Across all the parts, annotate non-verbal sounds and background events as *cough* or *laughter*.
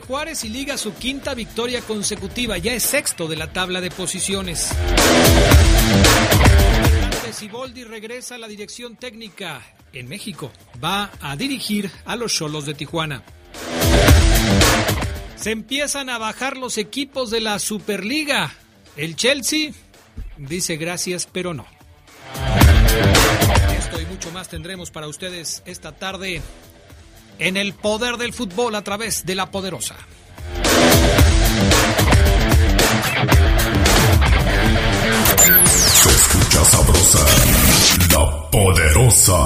Juárez y liga su quinta victoria consecutiva. Ya es sexto de la tabla de posiciones. Siboldi regresa a la dirección técnica en México. Va a dirigir a los Cholos de Tijuana. Se empiezan a bajar los equipos de la Superliga. El Chelsea dice gracias, pero no. Esto y mucho más tendremos para ustedes esta tarde en el poder del fútbol a través de la poderosa. Se escucha sabrosa, la poderosa.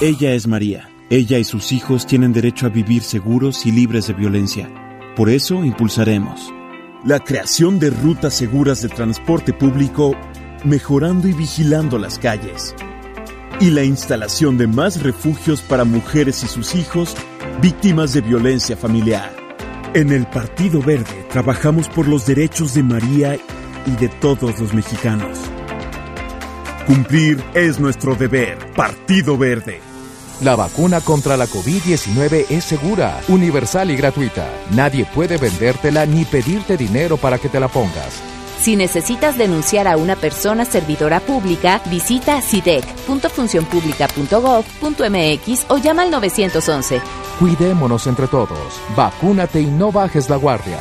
Ella es María. Ella y sus hijos tienen derecho a vivir seguros y libres de violencia. Por eso impulsaremos la creación de rutas seguras de transporte público, mejorando y vigilando las calles y la instalación de más refugios para mujeres y sus hijos víctimas de violencia familiar. En el Partido Verde trabajamos por los derechos de María y de todos los mexicanos. Cumplir es nuestro deber. Partido Verde. La vacuna contra la COVID-19 es segura, universal y gratuita. Nadie puede vendértela ni pedirte dinero para que te la pongas. Si necesitas denunciar a una persona servidora pública, visita sidec.funcionpublica.gov.mx o llama al 911. Cuidémonos entre todos. Vacúnate y no bajes la guardia.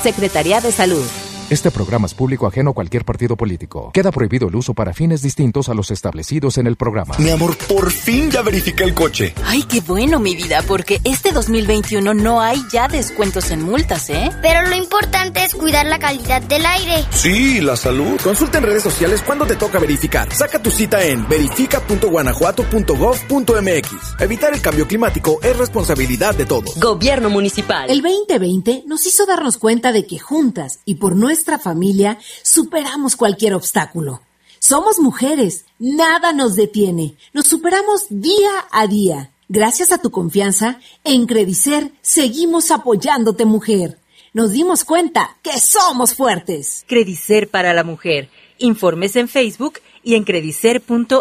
Secretaría de Salud. Este programa es público ajeno a cualquier partido político. Queda prohibido el uso para fines distintos a los establecidos en el programa. Mi amor, por fin ya verifiqué el coche. Ay, qué bueno, mi vida, porque este 2021 no hay ya descuentos en multas, ¿eh? Pero lo importante es cuidar la calidad del aire. Sí, la salud. Consulta en redes sociales cuando te toca verificar. Saca tu cita en verifica.guanajuato.gov.mx. Evitar el cambio climático es responsabilidad de todos. Gobierno municipal. El 2020 nos hizo darnos cuenta de que juntas y por nuestra nuestra familia superamos cualquier obstáculo. Somos mujeres, nada nos detiene, nos superamos día a día. Gracias a tu confianza, en Credicer seguimos apoyándote mujer. Nos dimos cuenta que somos fuertes. Credicer para la mujer. Informes en Facebook y en credicer.mx.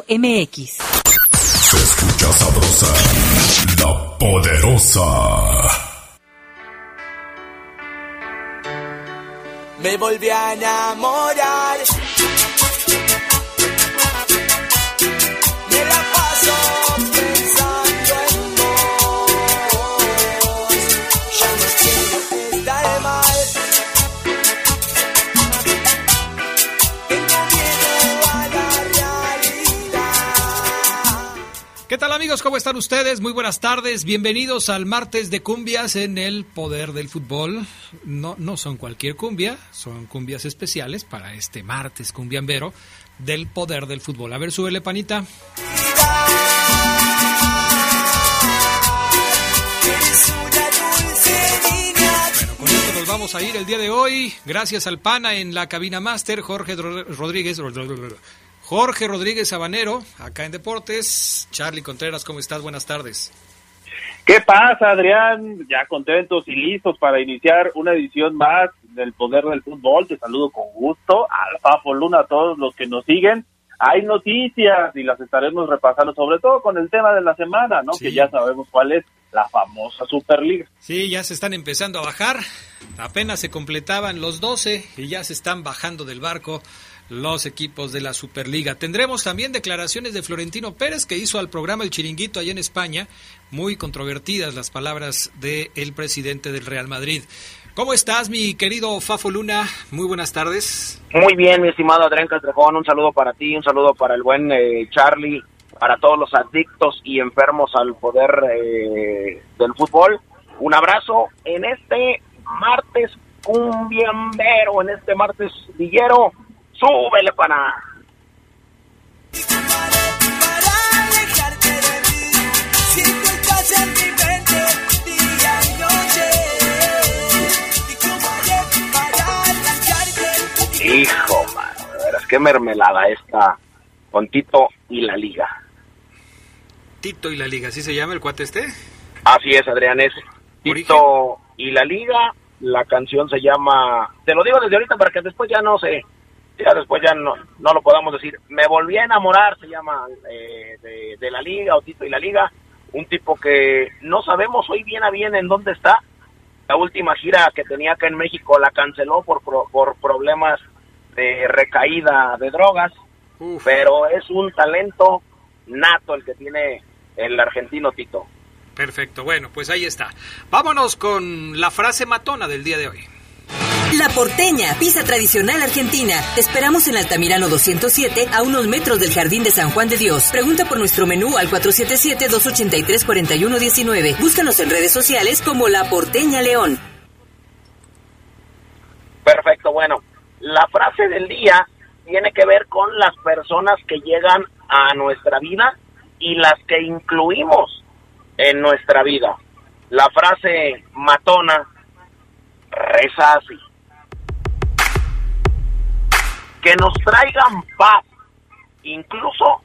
Se escucha sabrosa, la poderosa. Me volví a enamorar. ¿Qué tal amigos? ¿Cómo están ustedes? Muy buenas tardes. Bienvenidos al martes de cumbias en el poder del fútbol. No, no son cualquier cumbia, son cumbias especiales para este martes cumbiambero del poder del fútbol. A ver, súbele panita. Vamos a ir el día de hoy. Gracias al pana en la cabina máster, Jorge Rodríguez. Jorge Rodríguez Sabanero, acá en Deportes. Charlie Contreras, ¿cómo estás? Buenas tardes. ¿Qué pasa, Adrián? Ya contentos y listos para iniciar una edición más del Poder del Fútbol. Te saludo con gusto. Al Fafo Luna, a todos los que nos siguen. Hay noticias y las estaremos repasando, sobre todo con el tema de la semana, ¿no? Sí. Que ya sabemos cuál es la famosa Superliga. Sí, ya se están empezando a bajar. Apenas se completaban los 12 y ya se están bajando del barco los equipos de la Superliga. Tendremos también declaraciones de Florentino Pérez que hizo al programa El Chiringuito allá en España. Muy controvertidas las palabras del presidente del Real Madrid. ¿Cómo estás, mi querido Fafo Luna? Muy buenas tardes. Muy bien, mi estimado Adrián Castrejón, un saludo para ti, un saludo para el buen eh, Charlie, para todos los adictos y enfermos al poder eh, del fútbol. Un abrazo en este martes cumbiambero, en este martes villero. Súbele ¿y cómo haré para arrancarte? qué mermelada esta con Tito y la Liga. Tito y la Liga, ¿así se llama el cuate este? Así es, Adrián, es Tito y la Liga. La canción se llama, te lo digo desde ahorita para que después ya no sé, ya después ya no, no lo podamos decir. Me volví a enamorar, se llama eh, de, de la Liga o Tito y la Liga. Un tipo que no sabemos hoy bien a bien en dónde está. La última gira que tenía acá en México la canceló por, por, por problemas de recaída de drogas, pero es un talento nato el que tiene el argentino Tito. Perfecto, bueno, pues ahí está. Vámonos con la frase matona del día de hoy. La Porteña, pizza tradicional argentina. Te esperamos en Altamirano 207, a unos metros del Jardín de San Juan de Dios. Pregunta por nuestro menú al 477-283-4119. Búscanos en redes sociales como La Porteña León. Perfecto, bueno. La frase del día tiene que ver con las personas que llegan a nuestra vida y las que incluimos en nuestra vida. La frase matona reza así. Que nos traigan paz, incluso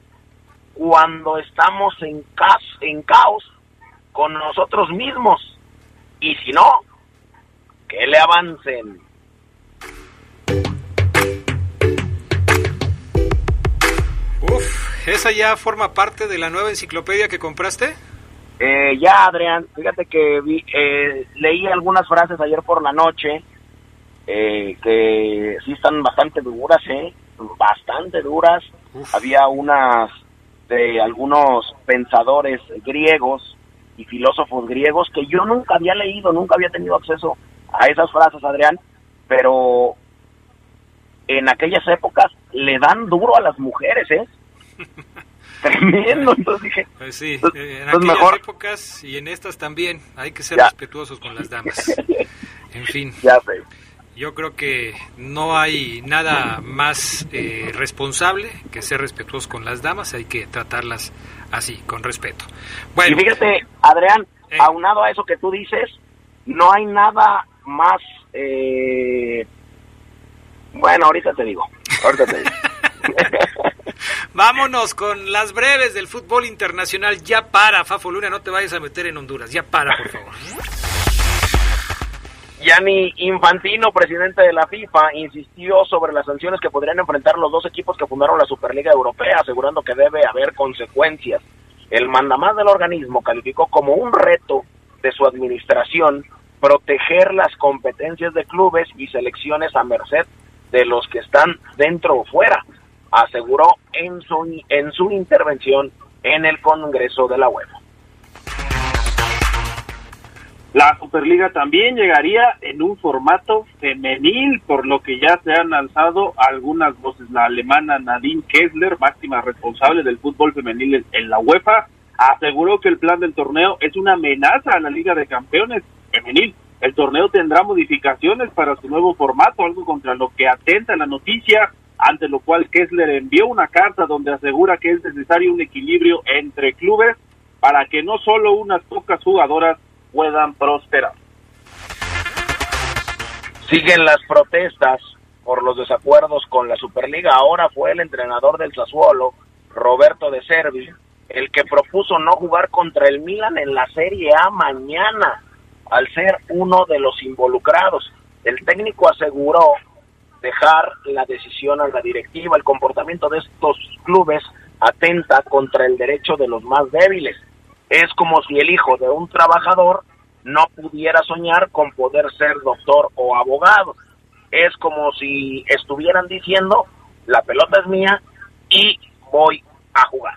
cuando estamos en, en caos con nosotros mismos. Y si no, que le avancen. Uf, ¿esa ya forma parte de la nueva enciclopedia que compraste? Eh, ya, Adrián, fíjate que vi, eh, leí algunas frases ayer por la noche eh, que sí están bastante duras, ¿eh? Bastante duras. Había unas de algunos pensadores griegos y filósofos griegos que yo nunca había leído, nunca había tenido acceso a esas frases, Adrián, pero en aquellas épocas le dan duro a las mujeres, ¿eh? *laughs* Tremendo, entonces dije. Pues sí, en aquellas épocas y en estas también hay que ser respetuosos con las damas. *laughs* En fin. Ya sé. Yo creo que no hay nada más eh, responsable que ser respetuosos con las damas, hay que tratarlas así, con respeto. Bueno, y fíjate, Adrián, eh. aunado a eso que tú dices, no hay nada más eh, bueno, ahorita te digo. Ahorita te digo. *laughs* Vámonos con las breves del fútbol internacional. Ya para, Fafo Luna, no te vayas a meter en Honduras. Ya para, por favor. Gianni Infantino, presidente de la FIFA, insistió sobre las sanciones que podrían enfrentar los dos equipos que fundaron la Superliga Europea, asegurando que debe haber consecuencias. El mandamás del organismo calificó como un reto de su administración proteger las competencias de clubes y selecciones a merced de los que están dentro o fuera, aseguró en su, en su intervención en el Congreso de la UEFA. La Superliga también llegaría en un formato femenil, por lo que ya se han lanzado algunas voces. La alemana Nadine Kessler, máxima responsable del fútbol femenil en la UEFA, aseguró que el plan del torneo es una amenaza a la Liga de Campeones femenil el torneo tendrá modificaciones para su nuevo formato, algo contra lo que atenta la noticia, ante lo cual Kessler envió una carta donde asegura que es necesario un equilibrio entre clubes para que no solo unas pocas jugadoras puedan prosperar. Siguen las protestas por los desacuerdos con la Superliga. Ahora fue el entrenador del Sassuolo, Roberto De Servi, el que propuso no jugar contra el Milan en la Serie A mañana al ser uno de los involucrados. El técnico aseguró dejar la decisión a la directiva. El comportamiento de estos clubes atenta contra el derecho de los más débiles. Es como si el hijo de un trabajador no pudiera soñar con poder ser doctor o abogado. Es como si estuvieran diciendo, la pelota es mía y voy a jugar.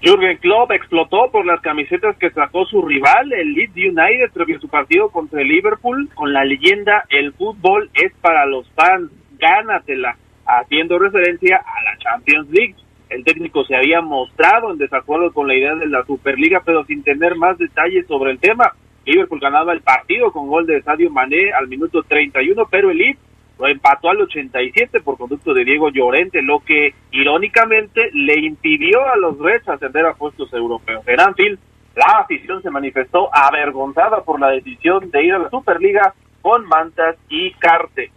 Jürgen Klopp explotó por las camisetas que sacó su rival, el Leeds United, previo su partido contra el Liverpool, con la leyenda El fútbol es para los fans, gánatela, haciendo referencia a la Champions League. El técnico se había mostrado en desacuerdo con la idea de la Superliga, pero sin tener más detalles sobre el tema. Liverpool ganaba el partido con gol de Sadio Mané al minuto 31, pero el Leeds lo empató al 87 por conducto de Diego Llorente, lo que irónicamente le impidió a los Reds ascender a puestos europeos. En Anfield, la afición se manifestó avergonzada por la decisión de ir a la Superliga con mantas y cartel.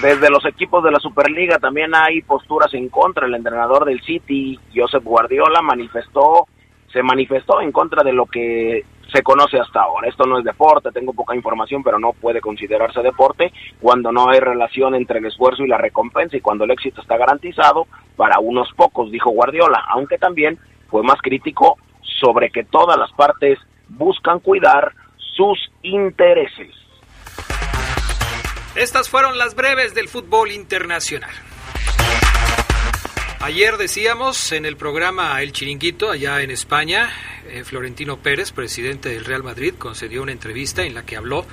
Desde los equipos de la Superliga también hay posturas en contra. El entrenador del City, Josep Guardiola, manifestó, se manifestó en contra de lo que se conoce hasta ahora. Esto no es deporte, tengo poca información, pero no puede considerarse deporte cuando no hay relación entre el esfuerzo y la recompensa y cuando el éxito está garantizado para unos pocos, dijo Guardiola, aunque también fue más crítico sobre que todas las partes buscan cuidar sus intereses. Estas fueron las breves del fútbol internacional. Ayer decíamos en el programa El Chiringuito, allá en España, eh, Florentino Pérez, presidente del Real Madrid, concedió una entrevista en la que habló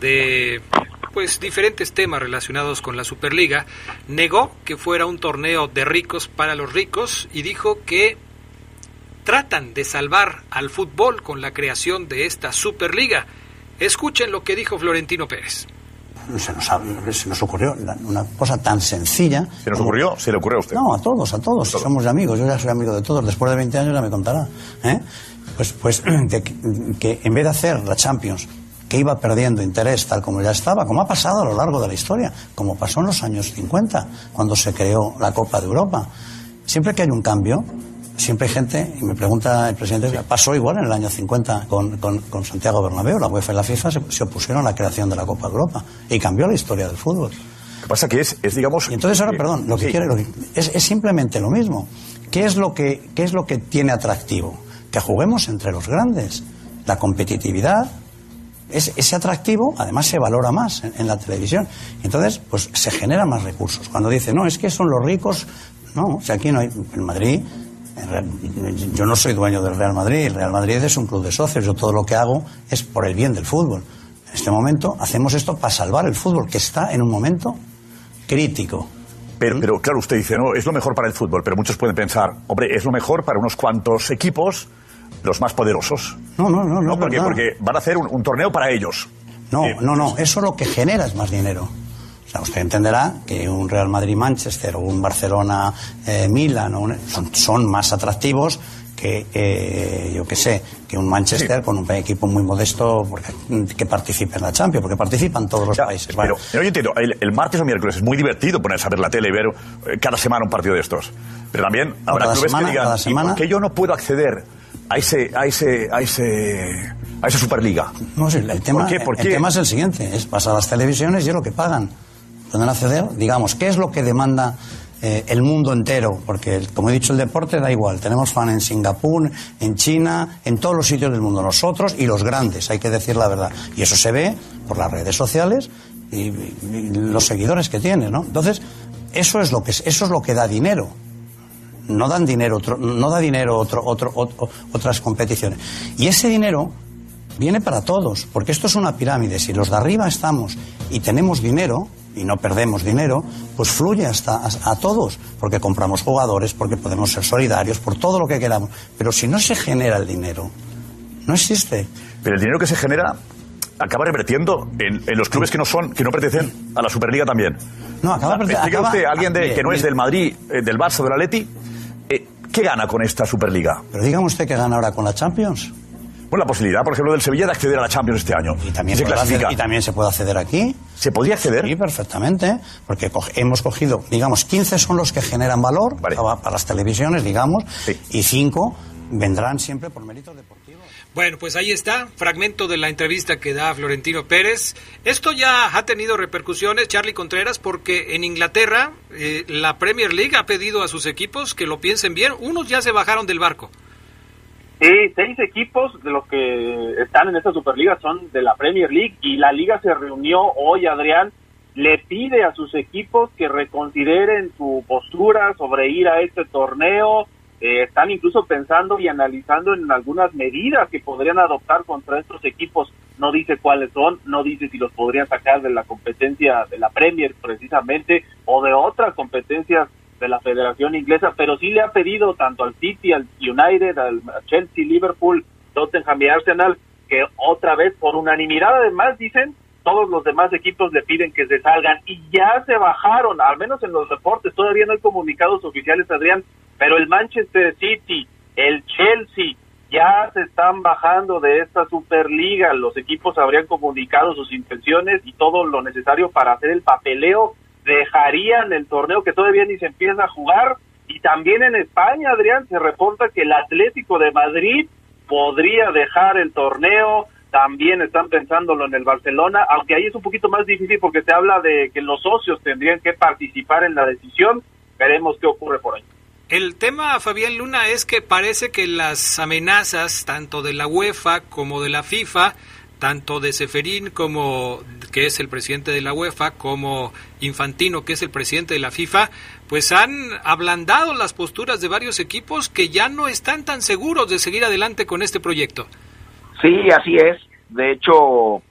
de pues diferentes temas relacionados con la Superliga. Negó que fuera un torneo de ricos para los ricos y dijo que tratan de salvar al fútbol con la creación de esta Superliga. Escuchen lo que dijo Florentino Pérez se nos, se nos ocurrió una cosa tan sencilla. ¿Se nos ocurrió? ¿Se le ocurrió a usted? No, a todos, a todos. Somos amigos, yo ya soy amigo de todos. Después de 20 años ya me contará. ¿eh? Pues, pues *clears throat* que, que en vez de hacer la Champions, que iba perdiendo interés tal como ya estaba, como ha pasado a lo largo de la historia, como pasó en los años 50, cuando se creó la Copa de Europa. Siempre que hay un cambio, siempre hay gente, y me pregunta el presidente, pasó igual en el año 50 con, con, Santiago Bernabéu, la UEFA y la FIFA se, opusieron a la creación de la Copa de Europa y cambió la historia del fútbol. Lo que pasa que es, es digamos... Y entonces ahora, perdón, lo que quiere es, es, simplemente lo mismo. ¿Qué es lo, que, ¿Qué es lo que tiene atractivo? Que juguemos entre los grandes. La competitividad, es, ese atractivo además se valora más en, en, la televisión. Entonces, pues se generan más recursos. Cuando dice, no, es que son los ricos, no, o sea, aquí no hay, en Madrid yo no soy dueño del Real Madrid, el Real Madrid es un club de socios, yo todo lo que hago es por el bien del fútbol. En este momento hacemos esto para salvar el fútbol, que está en un momento crítico. Pero, pero claro, usted dice, no, es lo mejor para el fútbol, pero muchos pueden pensar, hombre, es lo mejor para unos cuantos equipos, los más poderosos. No, no, no, no. porque, porque van a hacer un, torneo para ellos. No, no, no, eso lo que genera es más dinero usted entenderá que un Real Madrid-Manchester o un Barcelona-Milan son, más atractivos que, eh, yo qué sé, que un Manchester con un equipo muy modesto porque, que participe en la Champions, porque participan todos los países. Pero, yo entiendo, el, martes o miércoles es muy divertido ponerse a ver la tele y ver eh, cada semana un partido de estos. Pero también habrá clubes que digan, semana... que yo no puedo acceder a ese, a ese, a ese, a esa Superliga. No, el, tema, ¿Por qué? el tema es el siguiente, es pasar a las televisiones y es lo que pagan pueden acceder, digamos, ¿qué es lo que demanda eh, el mundo entero? Porque, como he dicho, el deporte da igual. Tenemos fan en Singapur, en China, en todos los sitios del mundo. Nosotros y los grandes, hay que decir la verdad. Y eso se ve por las redes sociales y, los seguidores que tiene, ¿no? Entonces, eso es lo que, eso es lo que da dinero. No dan dinero, otro, no da dinero otro, otro, otras competiciones. Y ese dinero viene para todos, porque esto es una pirámide. Si los de arriba estamos y tenemos dinero, y no perdemos dinero, pues fluye hasta a, todos, porque compramos jugadores, porque podemos ser solidarios, por todo lo que queramos. Pero si no se genera el dinero, no existe. Pero el dinero que se genera acaba revertiendo en, los clubes que no son, que no pertenecen a la Superliga también. No, acaba revertiendo. usted, alguien de, que no es del Madrid, eh, del Barça, del Atleti, eh, ¿qué gana con esta Superliga? Pero dígame usted qué gana ahora con la Champions. Bueno, la posibilidad, por ejemplo, del Sevilla de acceder a la Champions este año. Y también, se, y también se puede acceder aquí. ¿Se podría acceder? Sí, perfectamente, porque hemos cogido, digamos, 15 son los que generan valor para, las televisiones, digamos, y 5 vendrán siempre por méritos deportivos. Bueno, pues ahí está, fragmento de la entrevista que da Florentino Pérez. Esto ya ha tenido repercusiones, Charlie Contreras, porque en Inglaterra eh, la Premier League ha pedido a sus equipos que lo piensen bien. Unos ya se bajaron del barco. Sí, seis equipos de los que están en esta Superliga son de la Premier League y la liga se reunió hoy, Adrián, le pide a sus equipos que reconsideren su postura sobre ir a este torneo. Eh, están incluso pensando y analizando en algunas medidas que podrían adoptar contra estos equipos. No dice cuáles son, no dice si los podrían sacar de la competencia de la Premier precisamente o de otras competencias de la Federación Inglesa, pero sí le ha pedido tanto al City, al United, al Chelsea, Liverpool, Tottenham y Arsenal que otra vez por unanimidad además dicen todos los demás equipos le piden que se salgan. Y ya se bajaron, al menos en los reportes, todavía no hay comunicados oficiales, Adrián, pero el Manchester City, el Chelsea ya se están bajando de esta Superliga, los equipos habrían comunicado sus intenciones y todo lo necesario para hacer el papeleo, dejarían el torneo que todavía ni se empieza a jugar. Y también en España, Adrián, se reporta que el Atlético de Madrid podría dejar el torneo, también están pensándolo en el Barcelona, aunque ahí es un poquito más difícil porque se habla de que los socios tendrían que participar en la decisión, veremos qué ocurre por ahí. El tema, Fabián Luna, es que parece que las amenazas, tanto de la UEFA como de la FIFA, tanto de Seferín como que es el presidente de la UEFA, como Infantino, que es el presidente de la FIFA, pues han ablandado las posturas de varios equipos que ya no están tan seguros de seguir adelante con este proyecto. Sí, así es. De hecho,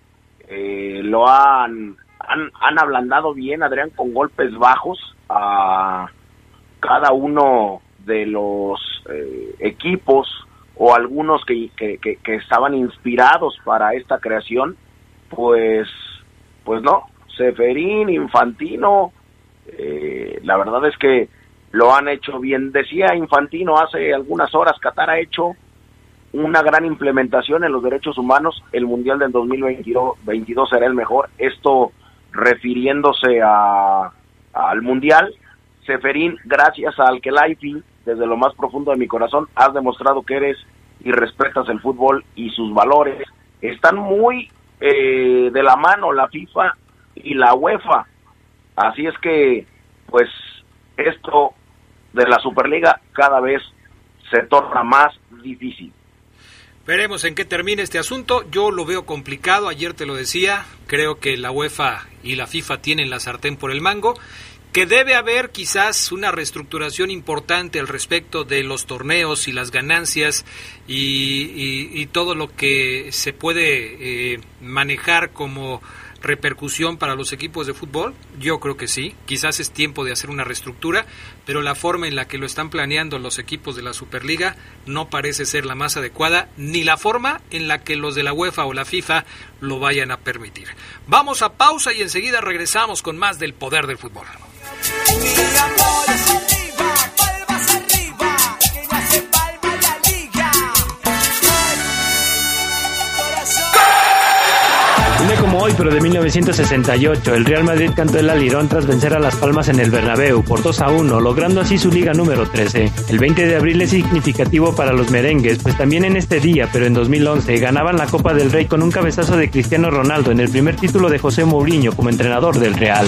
eh, lo han, han, ablandado bien, Adrián, con golpes bajos a cada uno de los eh, equipos o algunos que, estaban inspirados para esta creación, pues, pues no, Seferín, Infantino, eh, la verdad es que lo han hecho bien. Decía Infantino hace algunas horas, Qatar ha hecho una gran implementación en los derechos humanos, el Mundial del 2022 será el mejor, esto refiriéndose a, al Mundial, Seferín, gracias al que Kelaifi, desde lo más profundo de mi corazón, has demostrado que eres y respetas el fútbol y sus valores. Están muy eh, de la mano la FIFA y la UEFA. Así es que, pues, esto de la Superliga cada vez se torna más difícil. Veremos en qué termina este asunto. Yo lo veo complicado, ayer te lo decía. Creo que la UEFA y la FIFA tienen la sartén por el mango que debe haber quizás una reestructuración importante al respecto de los torneos y las ganancias y, todo lo que se puede eh, manejar como repercusión para los equipos de fútbol? Yo creo que sí. Quizás es tiempo de hacer una reestructura, pero la forma en la que lo están planeando los equipos de la Superliga no parece ser la más adecuada, ni la forma en la que los de la UEFA o la FIFA lo vayan a permitir. Vamos a pausa y enseguida regresamos con más del poder del fútbol. Pero de 1968, el Real Madrid cantó el alirón tras vencer a Las Palmas en el Bernabéu por 2 a 1, logrando así su liga número 13. El 20 de abril es significativo para los merengues, pues también en este día, pero en 2011, ganaban la Copa del Rey con un cabezazo de Cristiano Ronaldo en el primer título de José Mourinho como entrenador del Real.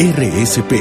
RSP,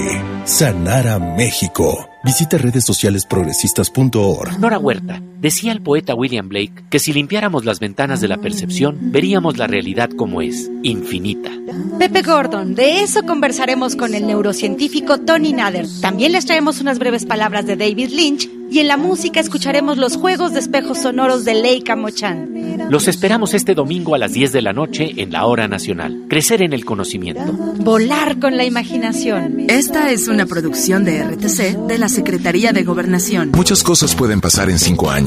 sanar a México. Visita redes sociales progresistas.org. Nora Huerta, decía el poeta William Blake que si limpiáramos las ventanas de la percepción, veríamos la realidad como es, infinita. Pepe Gordon, de eso conversaremos con el neurocientífico Tony Nader. También les traemos unas breves palabras de David Lynch y en la música escucharemos los juegos de espejos sonoros de Leica Mochan. Los esperamos este domingo a las 10 de la noche en la Hora Nacional. Crecer en el conocimiento. Volar con la imaginación. Esta es una producción de RTC de la Secretaría de Gobernación. Muchas cosas pueden pasar en cinco años,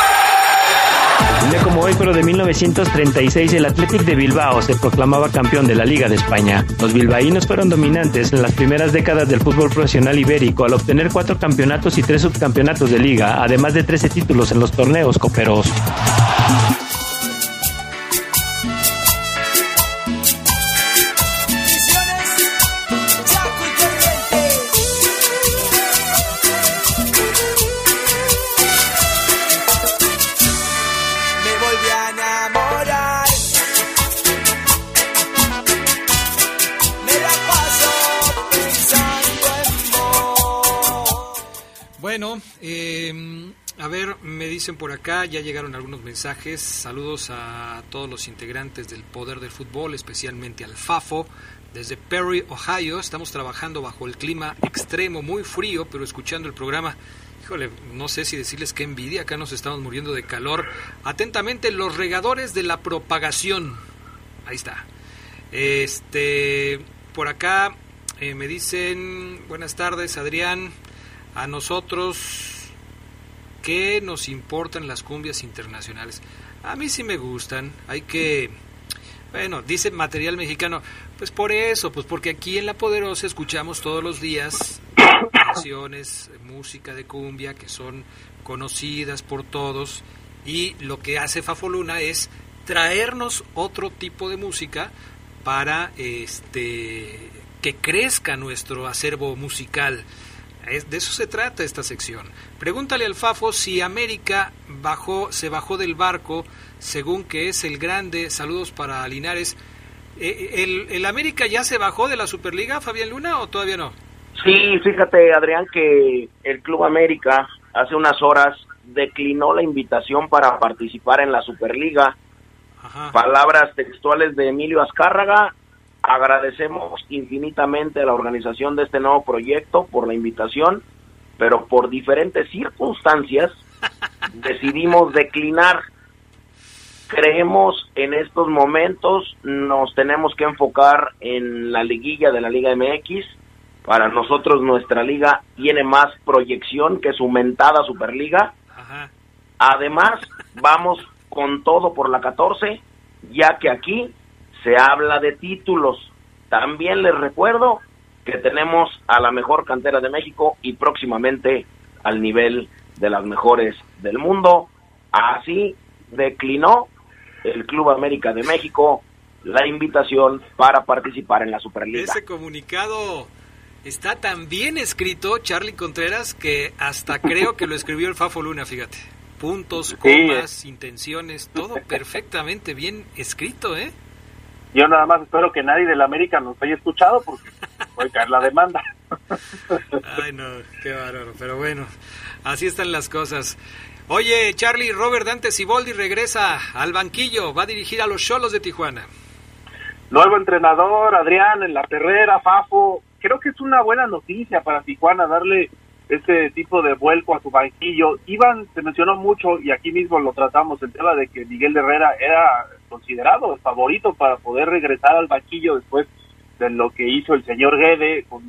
Un día como hoy, pero de 1936, el Athletic de Bilbao se proclamaba campeón de la Liga de España. Los bilbaínos fueron dominantes en las primeras décadas del fútbol profesional ibérico al obtener cuatro campeonatos y tres subcampeonatos de liga, además de 13 títulos en los torneos coperos. Dicen por acá, ya llegaron algunos mensajes. Saludos a todos los integrantes del Poder del Fútbol, especialmente al FAFO. Desde Perry, Ohio, estamos trabajando bajo el clima extremo, muy frío, pero escuchando el programa. Híjole, no sé si decirles qué envidia, acá nos estamos muriendo de calor. Atentamente, los regadores de la propagación. Ahí está. Este, por acá eh, me dicen, buenas tardes, Adrián. A nosotros, ¿qué nos importan las cumbias internacionales? A mí sí me gustan, hay que... Bueno, dice material mexicano, pues por eso, pues porque aquí en La Poderosa escuchamos todos los días canciones, música de cumbia que son conocidas por todos y lo que hace Fafoluna es traernos otro tipo de música para este que crezca nuestro acervo musical de eso se trata esta sección. Pregúntale al Fafo si América bajó, se bajó del barco, según que es el grande. Saludos para Linares. Eh, ¿El, ¿El América ya se bajó de la Superliga, Fabián Luna, o todavía no? Sí, fíjate, Adrián, que el Club América hace unas horas declinó la invitación para participar en la Superliga. Palabras textuales de Emilio Azcárraga, Agradecemos infinitamente a la organización de este nuevo proyecto por la invitación, pero por diferentes circunstancias *laughs* decidimos declinar. Creemos en estos momentos nos tenemos que enfocar en la liguilla de la Liga MX. Para nosotros nuestra liga tiene más proyección que su mentada Superliga. Además, vamos con todo por la 14, ya que aquí se habla de títulos. También les recuerdo que tenemos a la mejor cantera de México y próximamente al nivel de las mejores del mundo. Así declinó el Club América de México la invitación para participar en la Superliga. Ese comunicado está tan bien escrito, Charlie Contreras, que hasta creo que lo escribió el Fafo Luna, fíjate. Puntos, comas, intenciones, todo perfectamente bien escrito, ¿eh? Yo nada más espero que nadie de la América nos haya escuchado porque *laughs* puede caer la demanda. Ay, no, qué bárbaro. Pero bueno, así están las cosas. Oye, Charlie, Robert Dante Siboldi regresa al banquillo, va a dirigir a los Cholos de Tijuana. Nuevo entrenador, Adrián, en la perrera, Fafo. Creo que es una buena noticia para Tijuana darle este tipo de vuelco a su banquillo. Iván se mencionó mucho y aquí mismo lo tratamos, el tema de que Miguel Herrera era considerado el favorito para poder regresar al banquillo después de lo que hizo el señor Guede con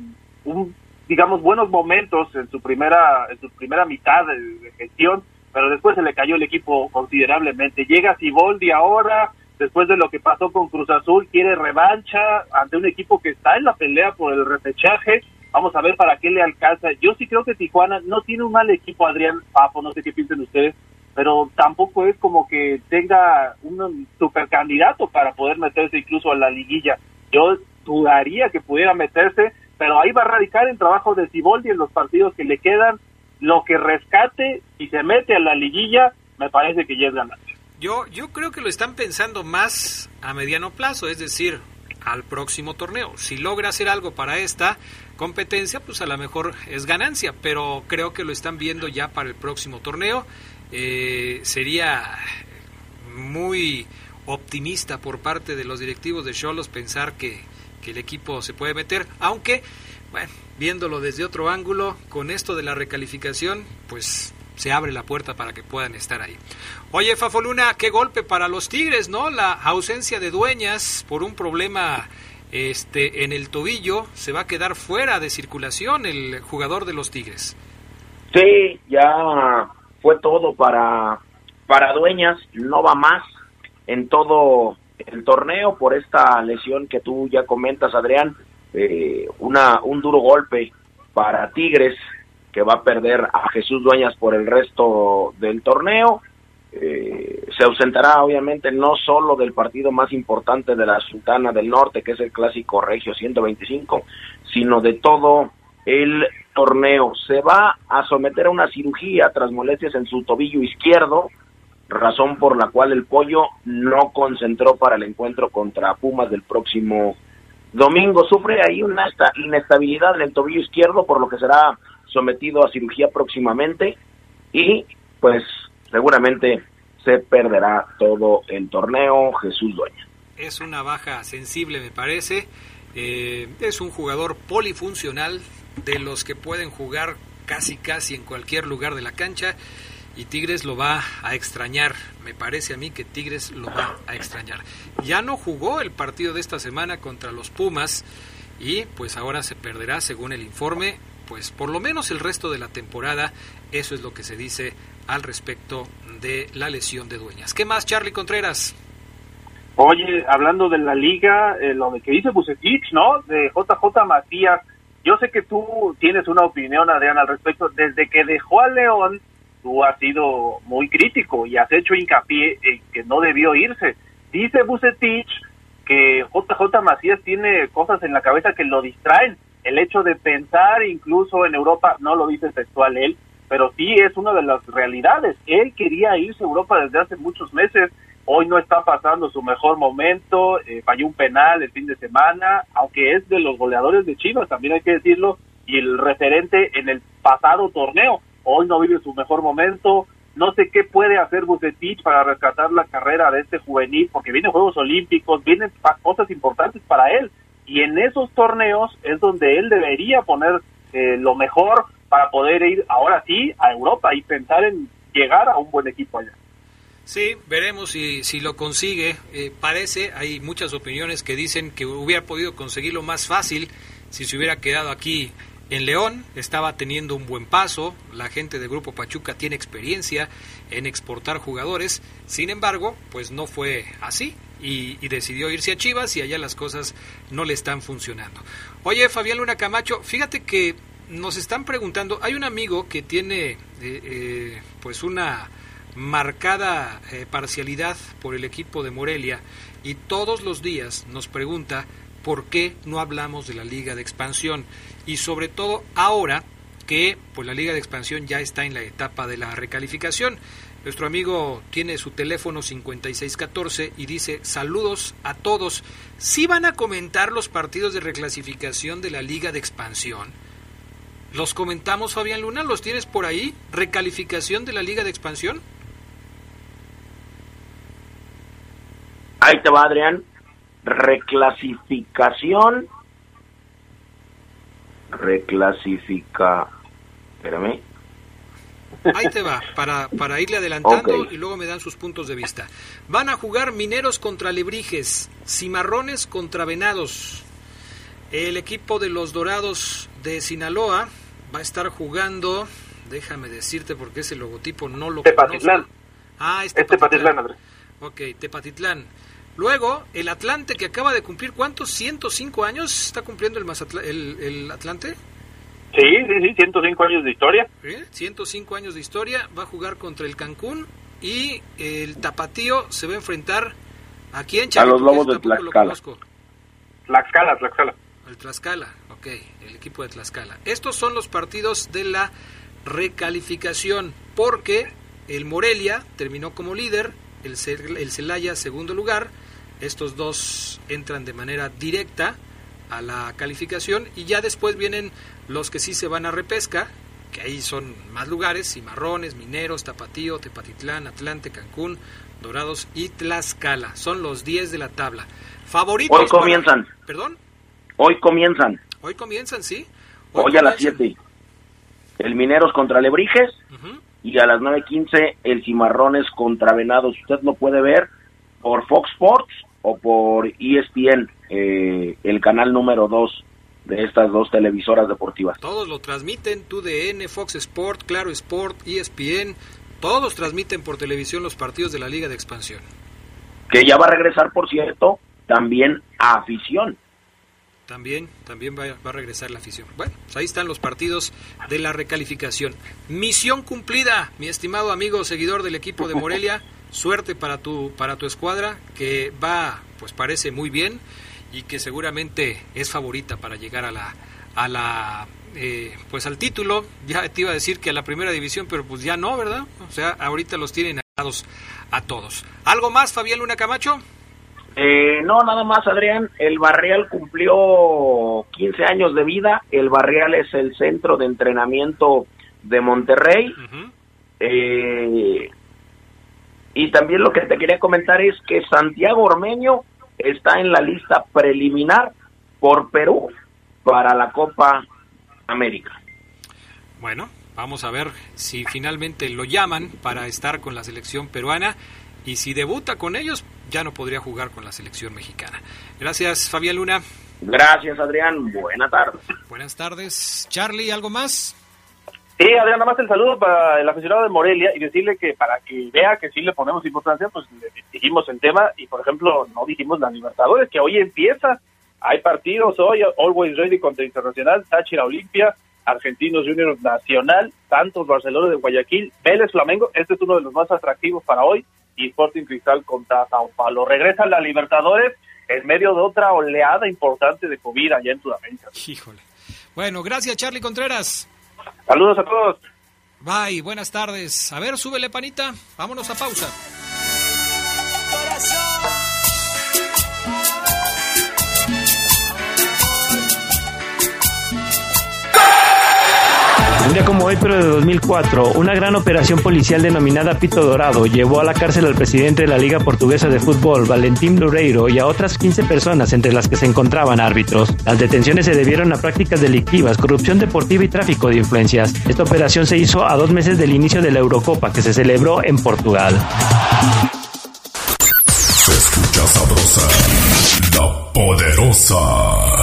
un digamos buenos momentos en su primera en su primera mitad de, gestión pero después se le cayó el equipo considerablemente. Llega Siboldi ahora después de lo que pasó con Cruz Azul quiere revancha ante un equipo que está en la pelea por el repechaje. Vamos a ver para qué le alcanza. Yo sí creo que Tijuana no tiene un mal equipo, Adrián Papo, no sé qué piensen ustedes, pero tampoco es como que tenga un super candidato para poder meterse incluso a la liguilla. Yo dudaría que pudiera meterse, pero ahí va a radicar el trabajo de Ciboldi en los partidos que le quedan. Lo que rescate y se mete a la liguilla, me parece que ya es ganancia. Yo, yo creo que lo están pensando más a mediano plazo, es decir, al próximo torneo. Si logra hacer algo para esta competencia, pues a lo mejor es ganancia, pero creo que lo están viendo ya para el próximo torneo. Eh, sería muy optimista por parte de los directivos de Cholos pensar que, que el equipo se puede meter, aunque, bueno, viéndolo desde otro ángulo, con esto de la recalificación, pues se abre la puerta para que puedan estar ahí. Oye, Fafoluna, qué golpe para los Tigres, ¿no? La ausencia de dueñas por un problema este, en el tobillo, se va a quedar fuera de circulación el jugador de los Tigres. Sí, ya fue todo para, para Dueñas, no va más en todo el torneo por esta lesión que tú ya comentas, Adrián, eh, una, un duro golpe para Tigres que va a perder a Jesús Dueñas por el resto del torneo. Eh, se ausentará obviamente no solo del partido más importante de la Sultana del Norte, que es el clásico Regio 125, sino de todo el torneo. Se va a someter a una cirugía tras molestias en su tobillo izquierdo, razón por la cual el pollo no concentró para el encuentro contra Pumas del próximo domingo. Sufre ahí una inestabilidad en el tobillo izquierdo, por lo que será sometido a cirugía próximamente y pues seguramente se perderá todo el torneo Jesús Dueña. Es una baja sensible me parece, eh, es un jugador polifuncional de los que pueden jugar casi casi en cualquier lugar de la cancha y Tigres lo va a extrañar. Me parece a mí que Tigres lo va a extrañar. Ya no jugó el partido de esta semana contra los Pumas y pues ahora se perderá según el informe, pues por lo menos el resto de la temporada. Eso es lo que se dice al respecto de la lesión de Dueñas. ¿Qué más, Charlie Contreras? Oye, hablando de la liga, eh, lo de que dice Bucetich, ¿no? De JJ Matías. Yo sé que tú tienes una opinión, Adrián, al respecto. Desde que dejó a León, tú has sido muy crítico y has hecho hincapié en que no debió irse. Dice Bucetich que JJ Macías tiene cosas en la cabeza que lo distraen. El hecho de pensar incluso en Europa, no lo dice textual él, pero sí es una de las realidades. Él quería irse a Europa desde hace muchos meses, hoy no está pasando su mejor momento, eh, falló un penal el fin de semana, aunque es de los goleadores de Chivas, también hay que decirlo, y el referente en el pasado torneo hoy no vive su mejor momento. No sé qué puede hacer Bucetich para rescatar la carrera de este juvenil, porque vienen Juegos Olímpicos, vienen cosas importantes para él. Y en esos torneos es donde él debería poner eh, lo mejor para poder ir ahora sí a Europa y pensar en llegar a un buen equipo allá. Sí, veremos si, si lo consigue. Eh, parece, hay muchas opiniones que dicen que hubiera podido conseguirlo más fácil si se hubiera quedado aquí en León estaba teniendo un buen paso, la gente de Grupo Pachuca tiene experiencia en exportar jugadores, sin embargo, pues no fue así y, decidió irse a Chivas y allá las cosas no le están funcionando. Oye, Fabián Luna Camacho, fíjate que nos están preguntando, hay un amigo que tiene eh, eh, pues una marcada eh, parcialidad por el equipo de Morelia y todos los días nos pregunta por qué no hablamos de la liga de expansión y sobre todo ahora que pues la liga de expansión ya está en la etapa de la recalificación. Nuestro amigo tiene su teléfono 5614 y dice saludos a todos. ¿Sí van a comentar los partidos de reclasificación de la liga de expansión? ¿Los comentamos, Fabián Luna? ¿Los tienes por ahí? ¿Recalificación de la liga de expansión? Ahí te va, Adrián reclasificación, reclasifica, espérame. Ahí te va, para, para irle adelantando y luego me dan sus puntos de vista. Van a jugar mineros contra lebrijes, cimarrones contra venados. El equipo de los Dorados de Sinaloa va a estar jugando, déjame decirte porque ese logotipo no lo Tepatitlán. Ah, es Tepatitlán. Ok, Tepatitlán. Luego, el Atlante que acaba de cumplir, ¿cuántos? ¿105 años está cumpliendo el, el, Atlante? Sí, sí, sí, 105 años de historia. 105 años de historia, va a jugar contra el Cancún y el Tapatío se va a enfrentar aquí en A los Lobos de Tlaxcala. Tlaxcala, Tlaxcala. El Tlaxcala, ok, el equipo de Tlaxcala. Estos son los partidos de la recalificación, porque el Morelia terminó como líder, el, el Celaya segundo lugar, estos dos entran de manera directa a la calificación y ya después vienen los que sí se van a repesca, que ahí son más lugares, Cimarrones, Mineros, Tapatío, Tepatitlán, Atlante, Cancún, Dorados y Tlaxcala. Son los 10 de la tabla. Favoritos. Hoy comienzan. ¿Perdón? Hoy comienzan. Hoy comienzan, sí. Hoy, a las 7. El Mineros contra Lebrijes y a las 9.15 el Cimarrones contra Venados. Usted lo puede ver por Fox Sports o por ESPN, eh, el canal número 2 de estas dos televisoras deportivas. Todos lo transmiten, TUDN, Fox Sport, Claro Sport, ESPN, todos transmiten por televisión los partidos de la Liga de Expansión. Que ya va a regresar, por cierto, también a afición. También, también va, va, a regresar la afición. Bueno, pues ahí están los partidos de la recalificación. Misión cumplida, mi estimado amigo seguidor del equipo de Morelia. Suerte para tu, para tu escuadra, que va, pues parece muy bien y que seguramente es favorita para llegar a la, a la eh, pues al título. Ya te iba a decir que a la primera división, pero pues ya no, ¿verdad? O sea, ahorita los tienen a todos. ¿Algo más, Fabián Luna Camacho? Eh, no, nada más, Adrián. El Barrial cumplió 15 años de vida. El Barrial es el centro de entrenamiento de Monterrey. eh, y también lo que te quería comentar es que Santiago Ormeño está en la lista preliminar por Perú para la Copa América. Bueno, vamos a ver si finalmente lo llaman para estar con la selección peruana y si debuta con ellos ya no podría jugar con la selección mexicana. Gracias, Fabián Luna. Gracias, Adrián. Buenas tardes. Buenas tardes. Charlie, ¿algo más? Sí, Adrián, nada más el saludo para el aficionado de Morelia y decirle que para que vea que sí le ponemos importancia, pues le dijimos el tema y, por ejemplo, no dijimos la Libertadores, que hoy empieza. Hay partidos hoy, Always Ready contra Internacional, Táchira Olimpia, Argentinos Juniors Nacional, Santos Barcelona de Guayaquil, Vélez Flamengo, este es uno de los más atractivos para hoy, y Sporting Cristal contra Sao Paulo. Regresa la Libertadores en medio de otra oleada importante de COVID allá en Sudamérica. Híjole. Bueno, gracias Charlie Contreras. Saludos a todos. Bye, buenas tardes. A ver, súbele panita. Vámonos a pausa. Hoy, pero de 2004, una gran operación policial denominada Pito Dorado llevó a la cárcel al presidente de la Liga Portuguesa de Fútbol, Valentín Loureiro, y a otras 15 personas, entre las que se encontraban árbitros. Las detenciones se debieron a prácticas delictivas, corrupción deportiva y tráfico de influencias. Esta operación se hizo a dos meses del inicio de la Eurocopa, que se celebró en Portugal. Se escucha sabrosa, la poderosa.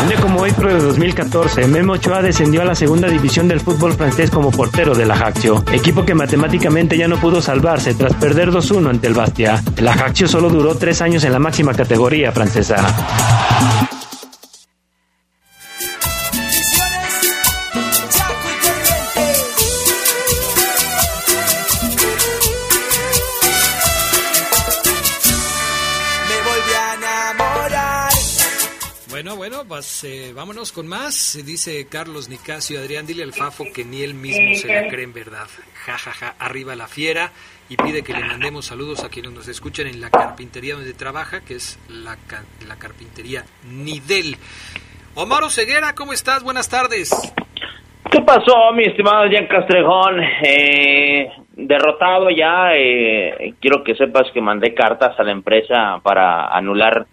Un como hoy, pero de 2014, Memo Ochoa descendió a la segunda división del fútbol francés como portero del Ajaccio, equipo que matemáticamente ya no pudo salvarse tras perder 2-1 ante el Bastia. El Ajaccio solo duró tres años en la máxima categoría francesa. Eh, vámonos con más. Dice Carlos Nicasio, Adrián, dile al Fafo que ni él mismo se la cree en verdad. Ja, ja, ja, arriba la fiera. Y pide que le mandemos saludos a quienes nos escuchan en la carpintería donde trabaja, que es la, la carpintería Nidel. Omar Ceguera, ¿cómo estás? Buenas tardes. ¿Qué pasó, mi estimado Jan Castrejón? Eh, derrotado ya, eh, quiero que sepas que mandé cartas a la empresa para anular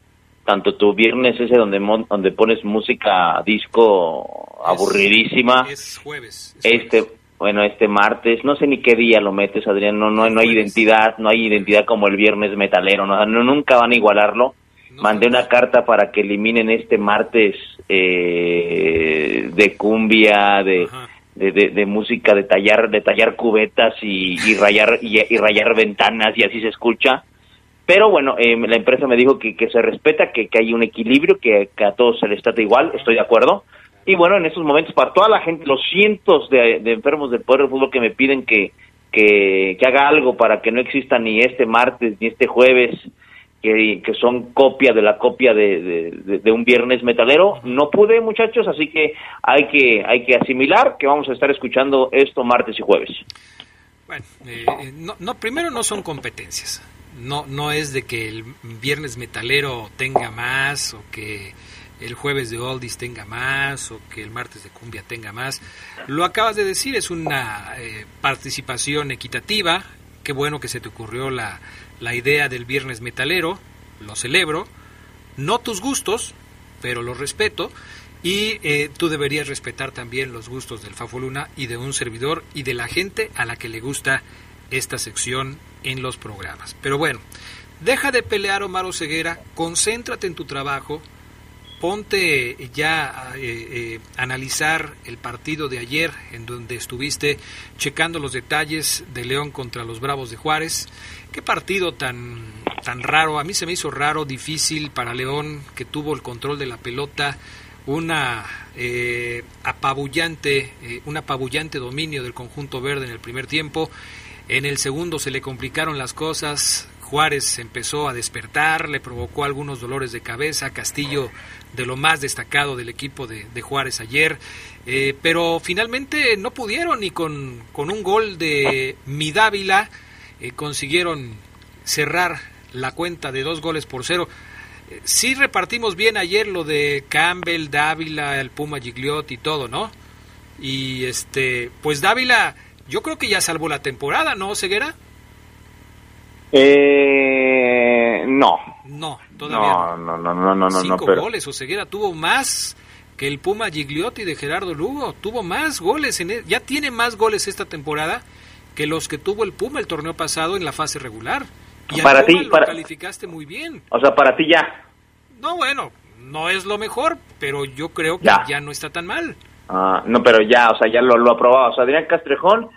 tanto tu viernes ese donde mon- donde pones música disco aburridísima. Es jueves. Este, bueno, este martes, no sé ni qué día lo metes, Adrián, no, no, no hay identidad, no hay identidad como el viernes metalero, no, no- nunca van a igualarlo. Mandé una carta para que eliminen este martes eh, de cumbia, de, de, de- de música, de tallar, de tallar cubetas y, y rayar y, y rayar ventanas y así se escucha. Pero bueno, eh, la empresa me dijo que, que se respeta, que, que hay un equilibrio, que, a todos se les trata igual, estoy de acuerdo. Y bueno, en estos momentos, para toda la gente, los cientos de, enfermos del poder del fútbol que me piden que, que, haga algo para que no exista ni este martes ni este jueves, que, son copia de la copia de, de- un viernes metalero, no pude, muchachos, así que hay que hay que asimilar que vamos a estar escuchando esto martes y jueves. Bueno, eh, eh, no, primero no son competencias. No, no es de que el viernes metalero tenga más o que el jueves de oldies tenga más o que el martes de cumbia tenga más. Lo acabas de decir, es una eh, participación equitativa. Qué bueno que se te ocurrió la, la idea del viernes metalero. Lo celebro. No tus gustos, pero los respeto. Y eh, tú deberías respetar también los gustos del Fafo Luna y de un servidor y de la gente a la que le gusta esta sección en los programas. Pero bueno, deja de pelear Omar Ceguera, concéntrate en tu trabajo ponte ya a eh, analizar el partido de ayer en donde estuviste checando los detalles de León contra los Bravos de Juárez. Qué partido tan tan raro, a mí se me hizo raro, difícil para León que tuvo el control de la pelota, una eh, apabullante, eh, un apabullante dominio del conjunto verde en el primer tiempo. En el segundo se le complicaron las cosas, Juárez empezó a despertar, le provocó algunos dolores de cabeza, Castillo de lo más destacado del equipo de, Juárez ayer, eh, pero finalmente no pudieron y con, con un gol de Midávila eh, consiguieron cerrar la cuenta de dos goles por cero. Eh, sí repartimos bien ayer lo de Campbell, Dávila, el Puma Gigliotti y todo, ¿no? Y este, pues Dávila, yo creo que ya salvó la temporada, ¿no, Ceguera? Eh, no. No, todavía no. No, no, no, no, no. Cinco goles. Oseguera tuvo más que el Puma Gigliotti de Gerardo Lugo. Tuvo más goles. En e, ya tiene más goles esta temporada que los que tuvo el Puma el torneo pasado en la fase regular. Y para ti, lo para... calificaste muy bien. O sea, para ti ya. No, bueno, no es lo mejor, pero yo creo que ya, no está tan mal. Ah, no, pero ya, o sea, ya lo, lo aprobado. O sea, Adrián Castrejón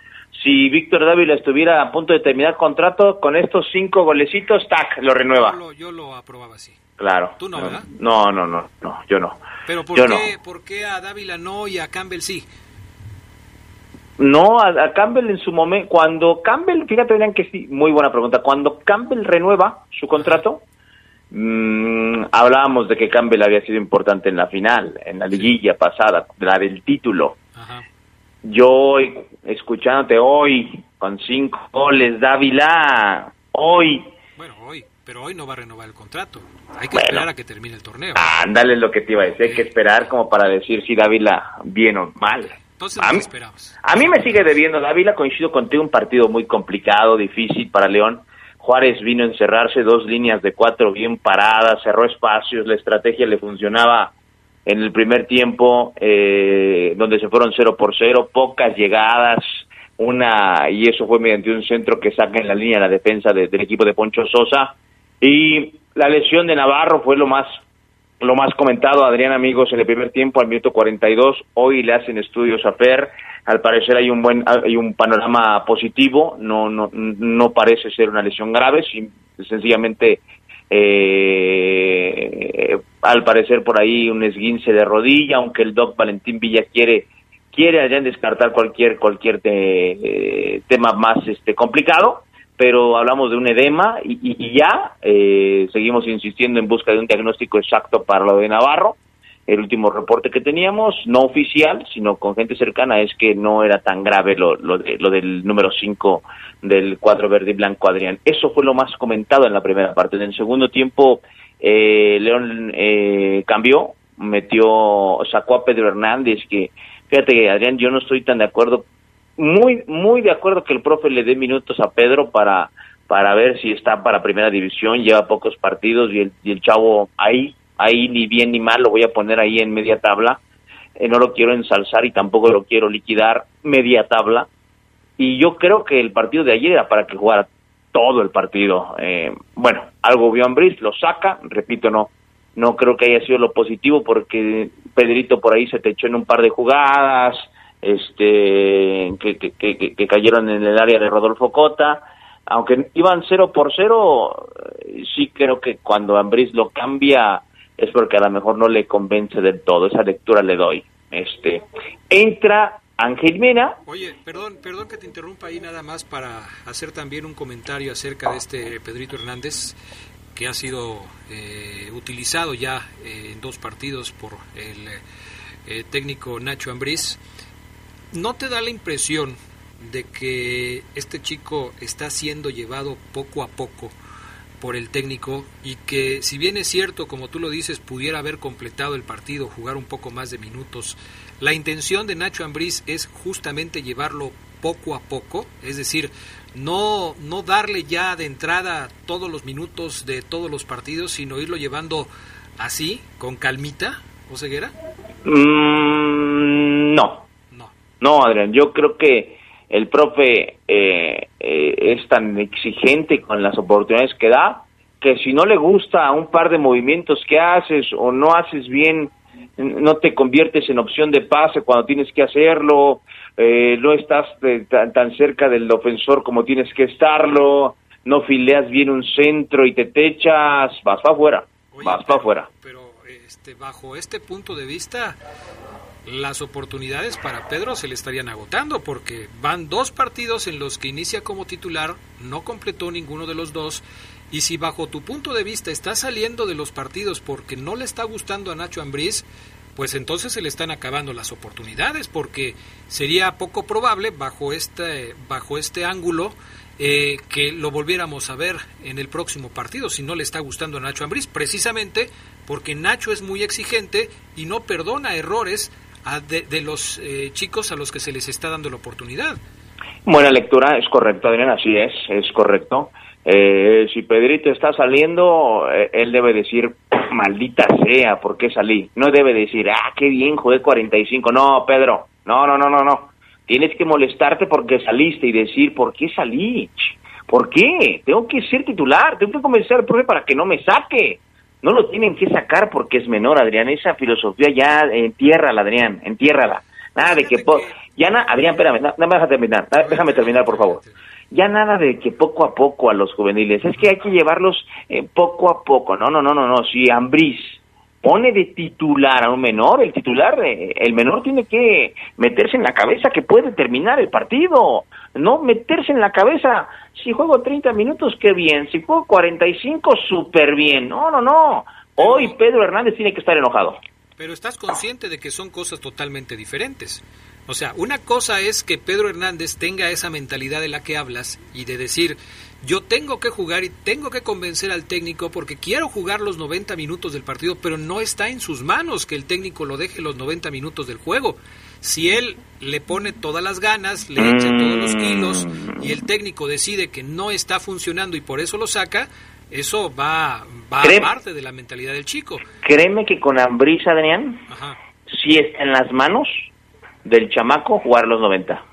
si Víctor Dávila estuviera a punto de terminar contrato, con estos cinco golecitos, tac, lo renueva. Yo lo, aprobaba así. Claro. ¿Tú no, verdad? No, no, no, no, yo no. ¿Pero por, qué, por qué a Dávila no y a Campbell sí? No, a, Campbell en su momento, cuando Campbell, fíjate, vean que sí, muy buena pregunta, cuando Campbell renueva su contrato, mmm, hablábamos de que Campbell había sido importante en la final, en la liguilla pasada, la del título. Ajá yo escuchándote hoy con cinco goles, Dávila, hoy. Bueno, hoy, pero hoy no va a renovar el contrato. Hay que esperar a que termine el torneo. Ándale lo que te iba a decir, hay que esperar como para decir si Dávila bien o mal. Entonces a, mí, esperamos. a mí me sigue debiendo Dávila, coincido contigo, un partido muy complicado, difícil para León. Juárez vino a encerrarse, dos líneas de cuatro bien paradas, cerró espacios, la estrategia le funcionaba en el primer tiempo, eh, donde se fueron 0 por 0, pocas llegadas, una, y eso fue mediante un centro que saca en la línea la defensa del equipo de Poncho Sosa, y la lesión de Navarro fue lo más lo más comentado, Adrián, amigos, en el primer tiempo, al minuto 42, hoy le hacen estudios a Per, al parecer hay un buen, hay un panorama positivo, no, no, no parece ser una lesión grave, sencillamente eh, al parecer por ahí un esguince de rodilla, aunque el doc Valentín Villa quiere quiere allá descartar cualquier cualquier eh, tema más este complicado, pero hablamos de un edema y, ya eh, seguimos insistiendo en busca de un diagnóstico exacto para lo de Navarro. El último reporte que teníamos, no oficial, sino con gente cercana, es que no era tan grave lo, lo, lo del número 5 del cuadro verde y blanco, Adrián. Eso fue lo más comentado en la primera parte. En el segundo tiempo, eh, León eh, cambió, metió, sacó a Pedro Hernández, que fíjate Adrián, yo no estoy tan de acuerdo, muy, muy de acuerdo que el profe le dé minutos a Pedro para, para ver si está para primera división, lleva pocos partidos y el, chavo ahí, ahí ni bien ni mal, lo voy a poner ahí en media tabla, eh, no lo quiero ensalzar y tampoco lo quiero liquidar, media tabla, y yo creo que el partido de ayer era para que jugara todo el partido. Eh, bueno, algo vio Ambris, lo saca, repito, no no creo que haya sido lo positivo porque Pedrito por ahí se te echó en un par de jugadas, este que, que, que, cayeron en el área de Rodolfo Cota, aunque iban cero por cero, eh, sí creo que cuando Ambris lo cambia es porque a lo mejor no le convence del todo, esa lectura le doy. Este entra Ángel Mena. Oye, perdón, perdón que te interrumpa ahí nada más para hacer también un comentario acerca de este Pedrito Hernández que ha sido eh, utilizado ya eh, en dos partidos por el eh, técnico Nacho Ambriz. ¿No te da la impresión de que este chico está siendo llevado poco a poco por el técnico y que si bien es cierto, como tú lo dices, pudiera haber completado el partido, jugar un poco más de minutos, la intención de Nacho Ambriz es justamente llevarlo poco a poco, es decir, no, no darle ya de entrada todos los minutos de todos los partidos, sino irlo llevando así, con calmita, ¿o ceguera? Mm, no. No. Adrián, yo creo que el profe eh, eh, es tan exigente con las oportunidades que da que si no le gusta un par de movimientos que haces o no haces bien, no te conviertes en opción de pase cuando tienes que hacerlo, eh, no estás eh, tan, cerca del ofensor como tienes que estarlo, no fileas bien un centro y te techas, vas para afuera, vas para afuera. Pero este, bajo este punto de vista, las oportunidades para Pedro se le estarían agotando porque van dos partidos en los que inicia como titular, no completó ninguno de los dos y si bajo tu punto de vista está saliendo de los partidos porque no le está gustando a Nacho Ambriz, pues entonces se le están acabando las oportunidades porque sería poco probable bajo este bajo este ángulo eh, que lo volviéramos a ver en el próximo partido si no le está gustando a Nacho Ambriz, precisamente porque Nacho es muy exigente y no perdona errores de, los eh, chicos a los que se les está dando la oportunidad. Buena lectura, es correcto, Adrián, así es, es correcto. Eh, si Pedrito está saliendo, eh, él debe decir, *clears throat* maldita sea, ¿por qué salí? No debe decir, ah, qué bien, jugué 45. No, Pedro, no, no, no, no, no. Tienes que molestarte porque saliste y decir, ¿por qué salí? ¿Por qué? Tengo que ser titular, tengo que convencer al profe para que no me saque. No lo tienen que sacar porque es menor, Adrián. Esa filosofía ya entiérrala, Adrián, entiérrala. Nada de que... Ya nada, Adrián, espérame, no, me deja terminar. Déjame terminar, por favor. Ya nada de que poco a poco a los juveniles. Es que hay que llevarlos eh, poco a poco. No, no, no, no, no. Si Ambriz pone de titular a un menor, el titular, eh, el menor tiene que meterse en la cabeza que puede terminar el partido, no meterse en la cabeza, si juego 30 minutos, qué bien, si juego 45, súper bien, no, no, no, hoy Pedro Hernández tiene que estar enojado. Pero estás consciente de que son cosas totalmente diferentes. O sea, una cosa es que Pedro Hernández tenga esa mentalidad de la que hablas y de decir, yo tengo que jugar y tengo que convencer al técnico porque quiero jugar los 90 minutos del partido, pero no está en sus manos que el técnico lo deje los 90 minutos del juego. Si él le pone todas las ganas, le echa todos los kilos y el técnico decide que no está funcionando y por eso lo saca, eso va, va a parte de la mentalidad del chico. Créeme que con Ambrisa, Adrián, si está en las manos del chamaco jugar los 90.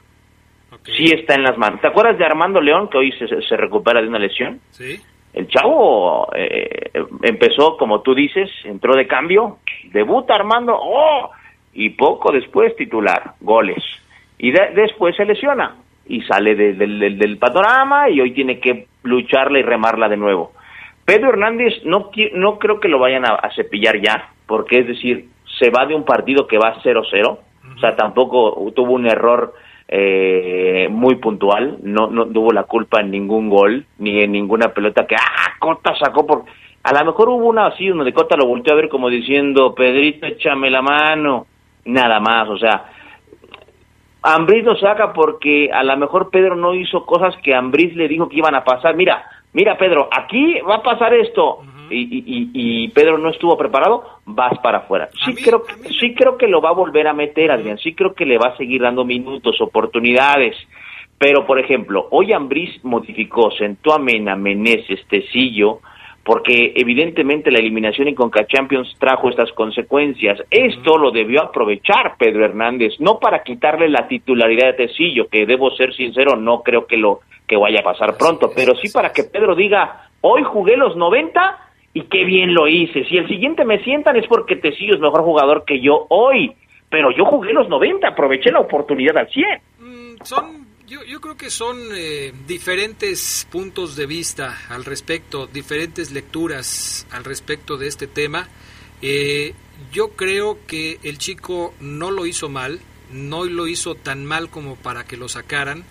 Sí está en las manos. ¿Te acuerdas de Armando León, que hoy se, recupera de una lesión? Sí. El chavo eh, empezó, como tú dices, entró de cambio, debuta Armando, ¡oh! Y poco después titular, goles. Y después se lesiona y sale del, del panorama y hoy tiene que lucharla y remarla de nuevo. Pedro Hernández no, no creo que lo vayan a, a cepillar ya, porque es decir, se va de un partido que va 0-0 o sea, tampoco tuvo un error eh, muy puntual, no, no tuvo la culpa en ningún gol, ni en ninguna pelota que, ah, Cota sacó por... A lo mejor hubo una así donde Cota lo volteó a ver como diciendo, Pedrito, échame la mano, nada más, o sea, Ambriz lo saca porque a lo mejor Pedro no hizo cosas que Ambriz le dijo que iban a pasar. Mira, mira Pedro, aquí va a pasar esto y, y, Pedro no estuvo preparado, vas para afuera. Sí creo, sí creo que lo va a volver a meter, Adrián, sí creo que le va a seguir dando minutos, oportunidades. Pero, por ejemplo, hoy Ambriz modificó, sentó a Mena, Meneses, Tecillo, porque evidentemente la eliminación en Conca Champions trajo estas consecuencias. Esto lo debió aprovechar Pedro Hernández, no para quitarle la titularidad de Tecillo, que debo ser sincero, no creo que lo que vaya a pasar pronto, pero sí para que Pedro diga, hoy jugué los 90 y qué bien lo hice. Si el siguiente me sientan es porque Tecillo es mejor jugador que yo hoy, pero yo jugué los 90, aproveché la oportunidad al 100. Mm, son, yo, yo, creo que son eh, diferentes puntos de vista al respecto, diferentes lecturas al respecto de este tema. Eh, yo creo que el chico no lo hizo mal, no lo hizo tan mal como para que lo sacaran.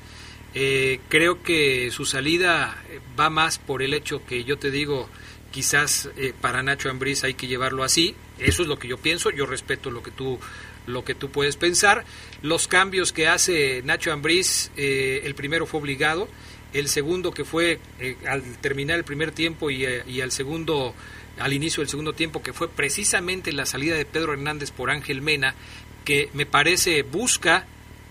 Eh, creo que su salida va más por el hecho que yo te digo, quizás eh, para Nacho Ambriz hay que llevarlo así. Eso es lo que yo pienso. Yo respeto lo que tú lo que tú puedes pensar. Los cambios que hace Nacho Ambriz, eh, el primero fue obligado, el segundo que fue eh, al terminar el primer tiempo y, y, al segundo al inicio del segundo tiempo que fue precisamente la salida de Pedro Hernández por Ángel Mena, que me parece busca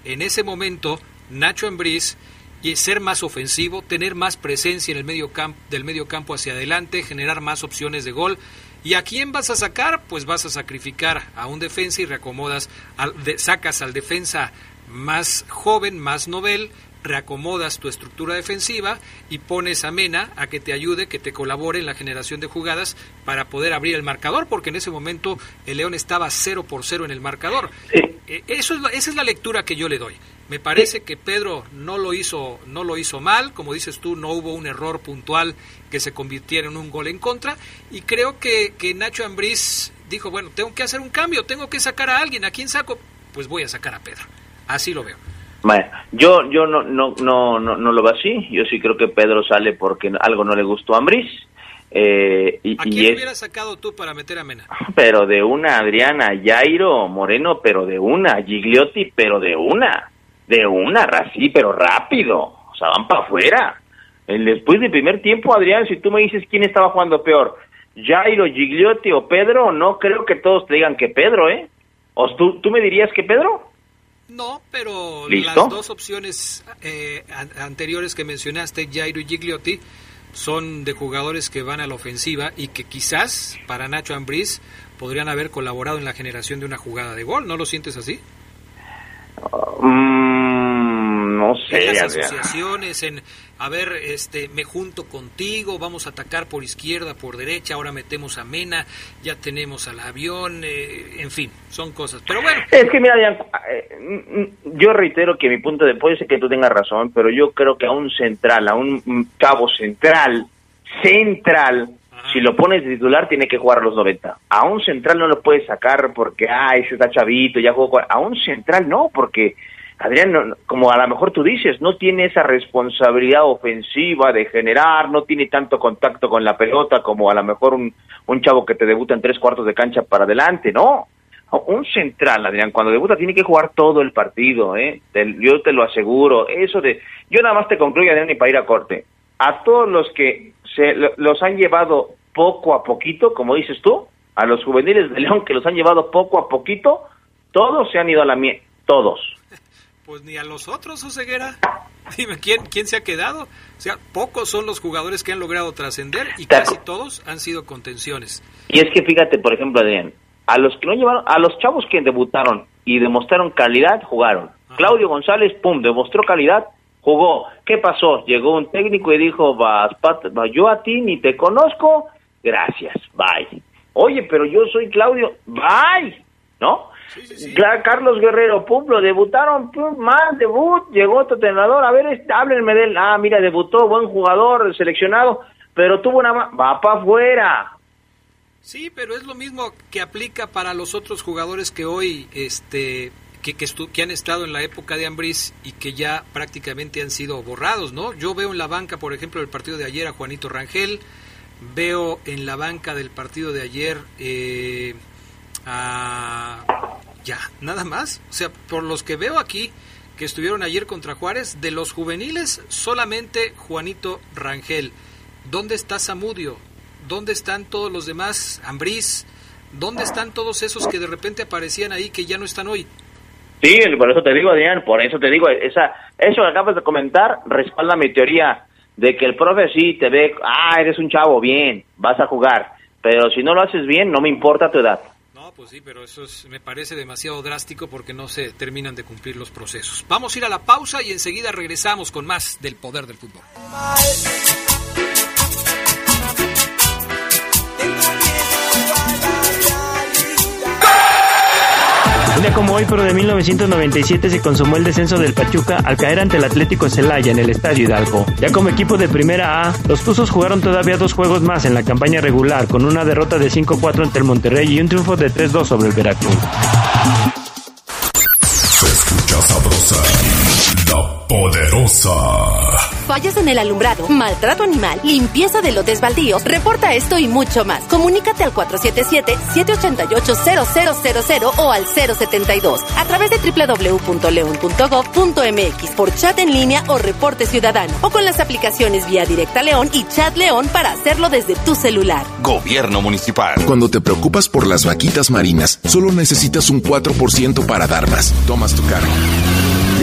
en ese momento Nacho Ambriz y ser más ofensivo, tener más presencia en el medio campo, del medio campo hacia adelante, generar más opciones de gol. ¿Y a quién vas a sacar? Pues vas a sacrificar a un defensa y reacomodas, al, sacas al defensa más joven, más novel, reacomodas tu estructura defensiva y pones a Mena a que te ayude, que te colabore en la generación de jugadas para poder abrir el marcador, porque en ese momento el León estaba 0 por 0 en el marcador. Eh, eso es, esa es la lectura que yo le doy. Me parece que Pedro no lo hizo no lo hizo mal, como dices tú, no hubo un error puntual que se convirtiera en un gol en contra y creo que, que Nacho Ambriz dijo, bueno, tengo que hacer un cambio, tengo que sacar a alguien, ¿a quién saco? Pues voy a sacar a Pedro. Así lo veo. Bueno, yo yo no no no no, no lo veo así, yo sí creo que Pedro sale porque algo no le gustó a Ambriz. Eh, y, ¿A quién hubieras sacado tú para meter a Mena? *laughs* Pero de una Adriana, Jairo, Moreno, pero de una, Gigliotti, pero de una de una, así, pero rápido. O sea, van para afuera. Después del primer tiempo, Adrián, si tú me dices quién estaba jugando peor, Jairo, Gigliotti o Pedro, no creo que todos te digan que Pedro, ¿eh? ¿O tú, tú me dirías que Pedro? No, pero las dos opciones eh, anteriores que mencionaste, Jairo y Gigliotti, son de jugadores que van a la ofensiva y que quizás para Nacho Ambriz podrían haber colaborado en la generación de una jugada de gol. ¿No lo sientes así? Mm, En las asociaciones, en, a ver, este, me junto contigo, vamos a atacar por izquierda, por derecha, ahora metemos a Mena, ya tenemos al avión, eh, en fin, son cosas. Pero bueno. Es que mira, eh, yo reitero que mi punto de puede ser que tú tengas razón, pero yo creo que a un central, a un cabo central, central, si lo pones de titular, tiene que jugar a los 90. A un central no lo puedes sacar porque, ah, ese está chavito, ya jugó. A un central no, porque Adrián, como a lo mejor tú dices, no tiene esa responsabilidad ofensiva de generar, no tiene tanto contacto con la pelota como a lo mejor un, un chavo que te debuta en tres cuartos de cancha para adelante, no. Un central, Adrián, cuando debuta tiene que jugar todo el partido, ¿eh? yo te lo aseguro. Eso de. Yo nada más te concluyo, Adrián, y para ir a corte. A todos los que se los han llevado poco a poquito, como dices tú, a los juveniles de León que los han llevado poco a poquito, todos se han ido a la mierda, todos. Pues ni a los otros, Oseguera. *laughs* Dime, ¿quién, ¿quién se ha quedado? O sea, pocos son los jugadores que han logrado trascender y casi todos han sido contenciones. Y es que fíjate, por ejemplo, Adrián, a los que no llevaron, a los chavos que debutaron y demostraron calidad, jugaron. Claudio González, pum, demostró calidad, jugó. ¿Qué pasó? Llegó un técnico y dijo, vas, yo a ti ni te conozco, gracias, bye. Oye, pero yo soy Claudio, bye, ¿no? Carlos Guerrero, pum, lo debutaron, pum, más debut, llegó otro entrenador, a ver, este, háblenme de él, ah, mira, debutó, buen jugador, seleccionado, pero tuvo una, va para afuera. Sí, pero es lo mismo que aplica para los otros jugadores que hoy, este, que, que, que, han estado en la época de Ambris y que ya prácticamente han sido borrados, ¿no? Yo veo en la banca, por ejemplo, el partido de ayer a Juanito Rangel, veo en la banca del partido de ayer eh, a... Ya, nada más. O sea, por los que veo aquí, que estuvieron ayer contra Juárez, de los juveniles, solamente Juanito Rangel. ¿Dónde está Zamudio? ¿Dónde están todos los demás? Ambriz. ¿Dónde están todos esos que de repente aparecían ahí que ya no están hoy? Sí, por eso te digo, Adrián, por eso te digo, esa, eso que acabas de comentar respalda mi teoría de que el profe sí te ve, ah, eres un chavo, bien, vas a jugar, pero si no lo haces bien, no me importa tu edad. Pues sí, pero eso me parece demasiado drástico porque no se terminan de cumplir los procesos. Vamos a ir a la pausa y enseguida regresamos con más del poder del fútbol. Día como hoy, pero de 1997, se consumó el descenso del Pachuca al caer ante el Atlético Celaya en el Estadio Hidalgo. Ya como equipo de Primera A, los Tuzos jugaron todavía dos juegos más en la campaña regular, con una derrota de 5-4 ante el Monterrey y un triunfo de 3-2 sobre el Veracruz. Se escucha sabrosa, la poderosa fallas en el alumbrado, maltrato animal, limpieza de lotes baldíos, reporta esto y mucho más. Comunícate al 477-788-0000 o al 072 a través de www.leon.gov.mx por chat en línea o reporte ciudadano o con las aplicaciones Vía Directa León y Chat León para hacerlo desde tu celular. Gobierno Municipal. Cuando te preocupas por las vaquitas marinas, solo necesitas un 4% para dar más. Tomas tu carga.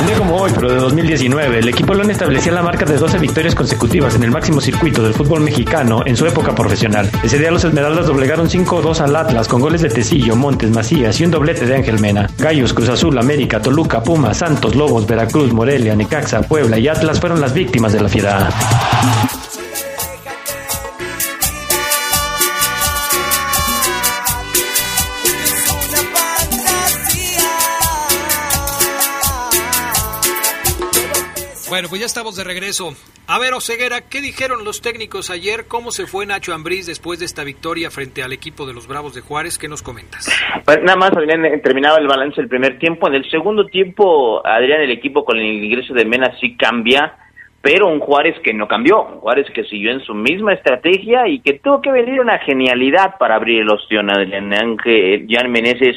Un día como hoy, pero de 2019, el equipo León establecía la marca de 12 victorias consecutivas en el máximo circuito del fútbol mexicano en su época profesional. Ese día los Esmeraldas doblegaron 5-2 al Atlas con goles de Tecillo, Montes, Macías y un doblete de Ángel Mena. Gallos, Cruz Azul, América, Toluca, Puma, Santos, Lobos, Veracruz, Morelia, Necaxa, Puebla y Atlas fueron las víctimas de la fiera. Bueno, pues ya estamos de regreso. A ver, Oseguera, ¿qué dijeron los técnicos ayer? ¿Cómo se fue Nacho Ambriz después de esta victoria frente al equipo de los Bravos de Juárez? ¿Qué nos comentas? Pues nada más, Adrián, eh, terminaba el balance del primer tiempo. En el segundo tiempo, Adrián, el equipo con el ingreso de Mena sí cambia, pero un Juárez que no cambió. Un Juárez que siguió en su misma estrategia y que tuvo que venir una genialidad para abrir el ostión, Adrián. Ángel, Jan Meneses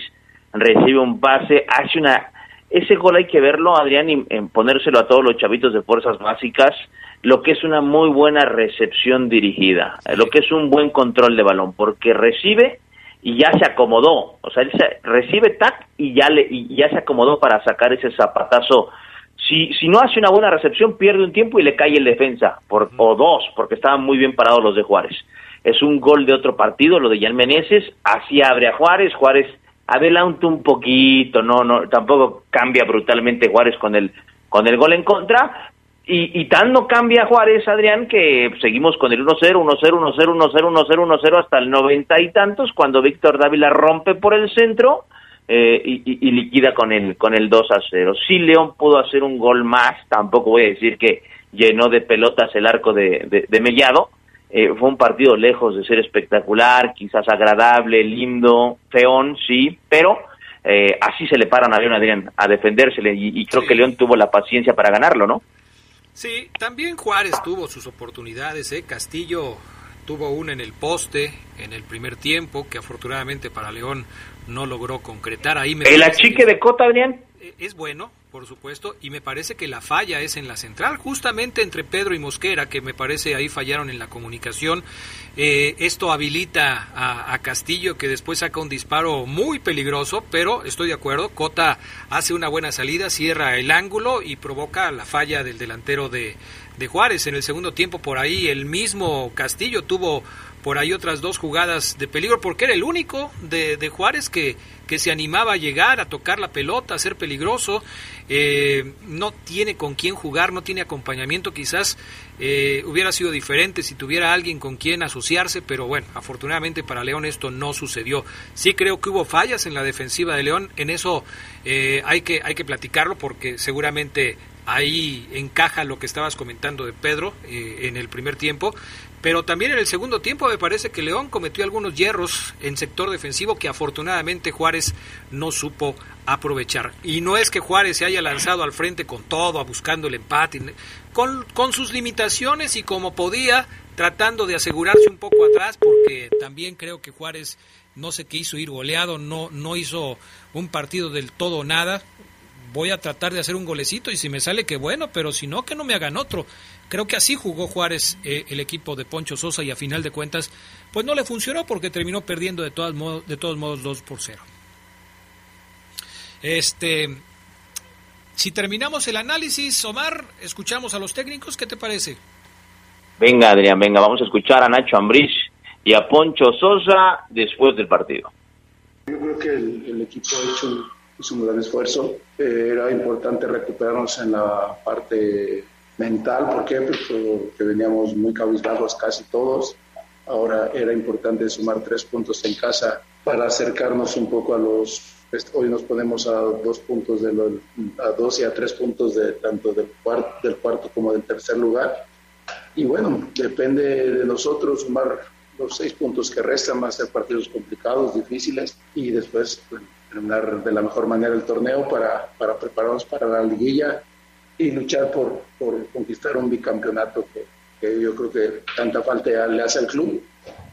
recibe un pase, hace una ese gol hay que verlo, Adrián, y en ponérselo a todos los chavitos de fuerzas básicas, lo que es una muy buena recepción dirigida, lo que es un buen control de balón, porque recibe y ya se acomodó, o sea, él se, recibe tac y ya le y ya se acomodó para sacar ese zapatazo. Si si no hace una buena recepción pierde un tiempo y le cae el defensa por o dos, porque estaban muy bien parados los de Juárez. Es un gol de otro partido, lo de Jan Meneses, así abre a Juárez, Juárez adelanta un poquito, no, no, tampoco cambia brutalmente Juárez con el, con el gol en contra, y, y tan no cambia Juárez, Adrián, que seguimos con el 1-0, 1-0, 1-0, 1-0, 1-0, 1-0 hasta el noventa y tantos, cuando Víctor Dávila rompe por el centro eh, y, y, liquida con el, con el 2-0. Sí, León pudo hacer un gol más, tampoco voy a decir que llenó de pelotas el arco de, de, de Mellado, eh, fue un partido lejos de ser espectacular, quizás agradable, lindo, feón, sí, pero eh, así se le paran a León Adrián a defendérsele y, creo que León tuvo la paciencia para ganarlo, ¿no? Sí, también Juárez tuvo sus oportunidades, ¿eh? Castillo tuvo una en el poste en el primer tiempo que afortunadamente para León no logró concretar ahí. Me ¿El achique de Cota, Adrián? Eh, es bueno, por supuesto, y me parece que la falla es en la central, justamente entre Pedro y Mosquera, que me parece ahí fallaron en la comunicación. Eh, esto habilita a, Castillo, que después saca un disparo muy peligroso, pero estoy de acuerdo, Cota hace una buena salida, cierra el ángulo y provoca la falla del delantero de, de Juárez. En el segundo tiempo, por ahí, el mismo Castillo tuvo por ahí otras dos jugadas de peligro, porque era el único de, de Juárez que, que se animaba a llegar, a tocar la pelota, a ser peligroso. Eh, no tiene con quién jugar, no tiene acompañamiento. Quizás eh, hubiera sido diferente si tuviera alguien con quien asociarse, pero bueno, afortunadamente para León esto no sucedió. Sí creo que hubo fallas en la defensiva de León, en eso eh, hay, que, hay que platicarlo porque seguramente ahí encaja lo que estabas comentando de Pedro en el primer tiempo, pero también en el segundo tiempo me parece que León cometió algunos hierros en sector defensivo que afortunadamente Juárez no supo aprovechar. Y no es que Juárez se haya lanzado al frente con todo, buscando el empate, con, con sus limitaciones y como podía, tratando de asegurarse un poco atrás, porque también creo que Juárez no se quiso ir goleado, no, no hizo un partido del todo nada. Voy a tratar de hacer un golecito y si me sale que bueno, pero si no, que no me hagan otro. Creo que así jugó Juárez eh, el equipo de Poncho Sosa y a final de cuentas pues no le funcionó porque terminó perdiendo de, todas modos, de todos modos 2 por 0. Este, si terminamos el análisis, Omar, escuchamos a los técnicos, ¿qué te parece? Venga, Adrián, venga, vamos a escuchar a Nacho Ambriz y a Poncho Sosa después del partido. Yo creo que el, equipo ha hecho, un gran esfuerzo. Eh, era importante recuperarnos en la parte mental, ¿por qué? Pues porque veníamos muy cabizbajos casi todos. Ahora era importante sumar tres puntos en casa para acercarnos un poco a los... Pues, hoy nos ponemos a dos puntos de a dos y a tres puntos de tanto del cuarto, del cuarto como del tercer lugar. Y bueno, depende de nosotros sumar los seis puntos que restan, van a ser partidos complicados, difíciles, y después terminar de la mejor manera el torneo para, para prepararnos para la liguilla y luchar por, por conquistar un bicampeonato que, yo creo que tanta falta le hace al club,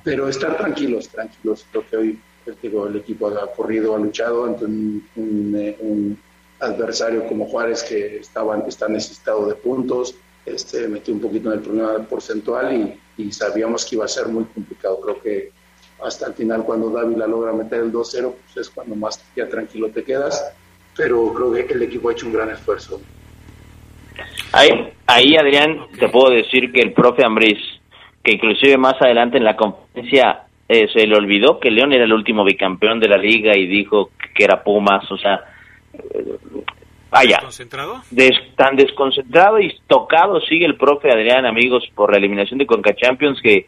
pero estar tranquilos, tranquilos. Creo que hoy digo, el equipo ha corrido, ha luchado ante un, adversario como Juárez que estaba, está necesitado de puntos, este, metió un poquito en el problema porcentual y, y, sabíamos que iba a ser muy complicado. Creo que hasta el final cuando Dávila logra meter el 2-0, pues es cuando más ya tranquilo te quedas, pero creo que el equipo ha hecho un gran esfuerzo. Ahí, ahí Adrián, te puedo decir que el profe Ambriz, que inclusive más adelante en la conferencia eh, se le olvidó que León era el último bicampeón de la liga y dijo que era Pumas, o sea, eh, vaya, tan desconcentrado y tocado sigue el profe Adrián, amigos, por la eliminación de Conca Champions que,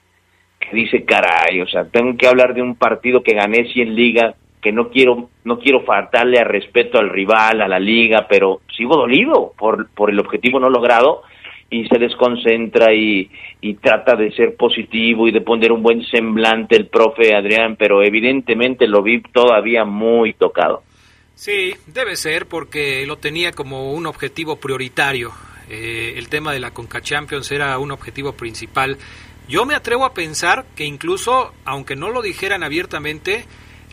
que dice, caray, o sea, tengo que hablar de un partido que gané 100 liga, que no quiero no quiero faltarle al respeto al rival, a la liga, pero sigo dolido por, por el objetivo no logrado y se desconcentra y, y trata de ser positivo y de poner un buen semblante el profe Adrián, pero evidentemente lo vi todavía muy tocado. Sí, debe ser porque lo tenía como un objetivo prioritario. Eh, el tema de la Conca Champions era un objetivo principal. Yo me atrevo a pensar que incluso, aunque no lo dijeran abiertamente,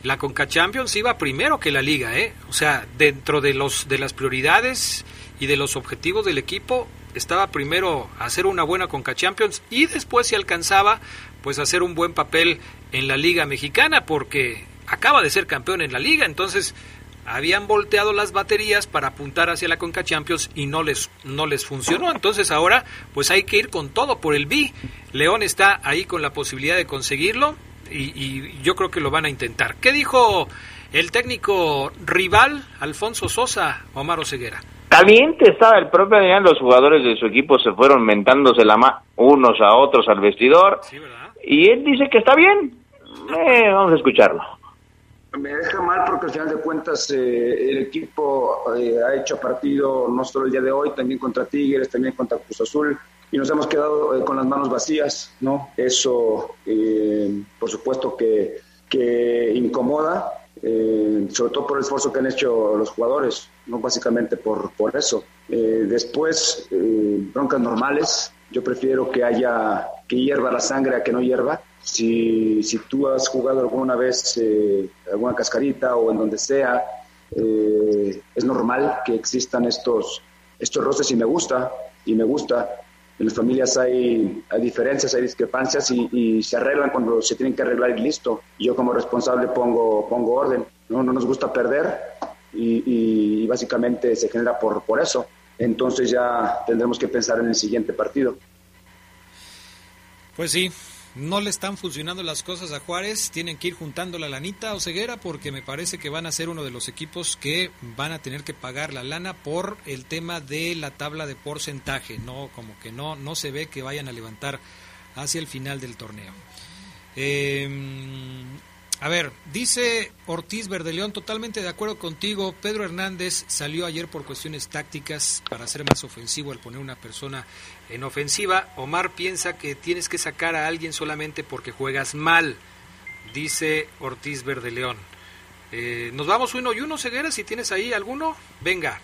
la Conca Champions iba primero que la liga, ¿eh? O sea, dentro de los de las prioridades y de los objetivos del equipo estaba primero hacer una buena Conca Champions y después si alcanzaba pues hacer un buen papel en la Liga Mexicana porque acaba de ser campeón en la liga, entonces habían volteado las baterías para apuntar hacia la Conca Champions y no les no les funcionó, entonces ahora pues hay que ir con todo por el B. León está ahí con la posibilidad de conseguirlo y, yo creo que lo van a intentar. ¿Qué dijo el técnico rival, Alfonso Sosa, Omar Ceguera? Caliente estaba el propio Adrián, los jugadores de su equipo se fueron mentándose la mano unos a otros al vestidor. y él dice que está bien. Eh, vamos a escucharlo. Me deja mal porque al final de cuentas eh, el equipo eh, ha hecho partido no solo el día de hoy, también contra Tigres, también contra Cruz Azul y nos hemos quedado eh, con las manos vacías, ¿no? Eso, eh, por supuesto que, que incomoda, eh, sobre todo por el esfuerzo que han hecho los jugadores, no básicamente por, por eso. después, broncas normales, yo prefiero que haya, que hierva la sangre a que no hierva. Si, si tú has jugado alguna vez alguna cascarita o en donde sea, es normal que existan estos, estos roces y me gusta, y me gusta en las familias hay, hay diferencias, hay discrepancias y, se arreglan cuando se tienen que arreglar y listo. Yo como responsable pongo, pongo orden. No, no nos gusta perder y, y, básicamente se genera por, por eso. Entonces ya tendremos que pensar en el siguiente partido. Pues sí, no le están funcionando las cosas a Juárez, tienen que ir juntando la lanita o ceguera porque me parece que van a ser uno de los equipos que van a tener que pagar la lana por el tema de la tabla de porcentaje, no como que no no se ve que vayan a levantar hacia el final del torneo. Eh, a ver, dice Ortiz Verdeleón, totalmente de acuerdo contigo. Pedro Hernández salió ayer por cuestiones tácticas para ser más ofensivo al poner una persona en ofensiva. Omar piensa que tienes que sacar a alguien solamente porque juegas mal, dice Ortiz Verdeleón. Eh, Nos vamos uno y uno, Ceguera, si tienes ahí alguno, venga.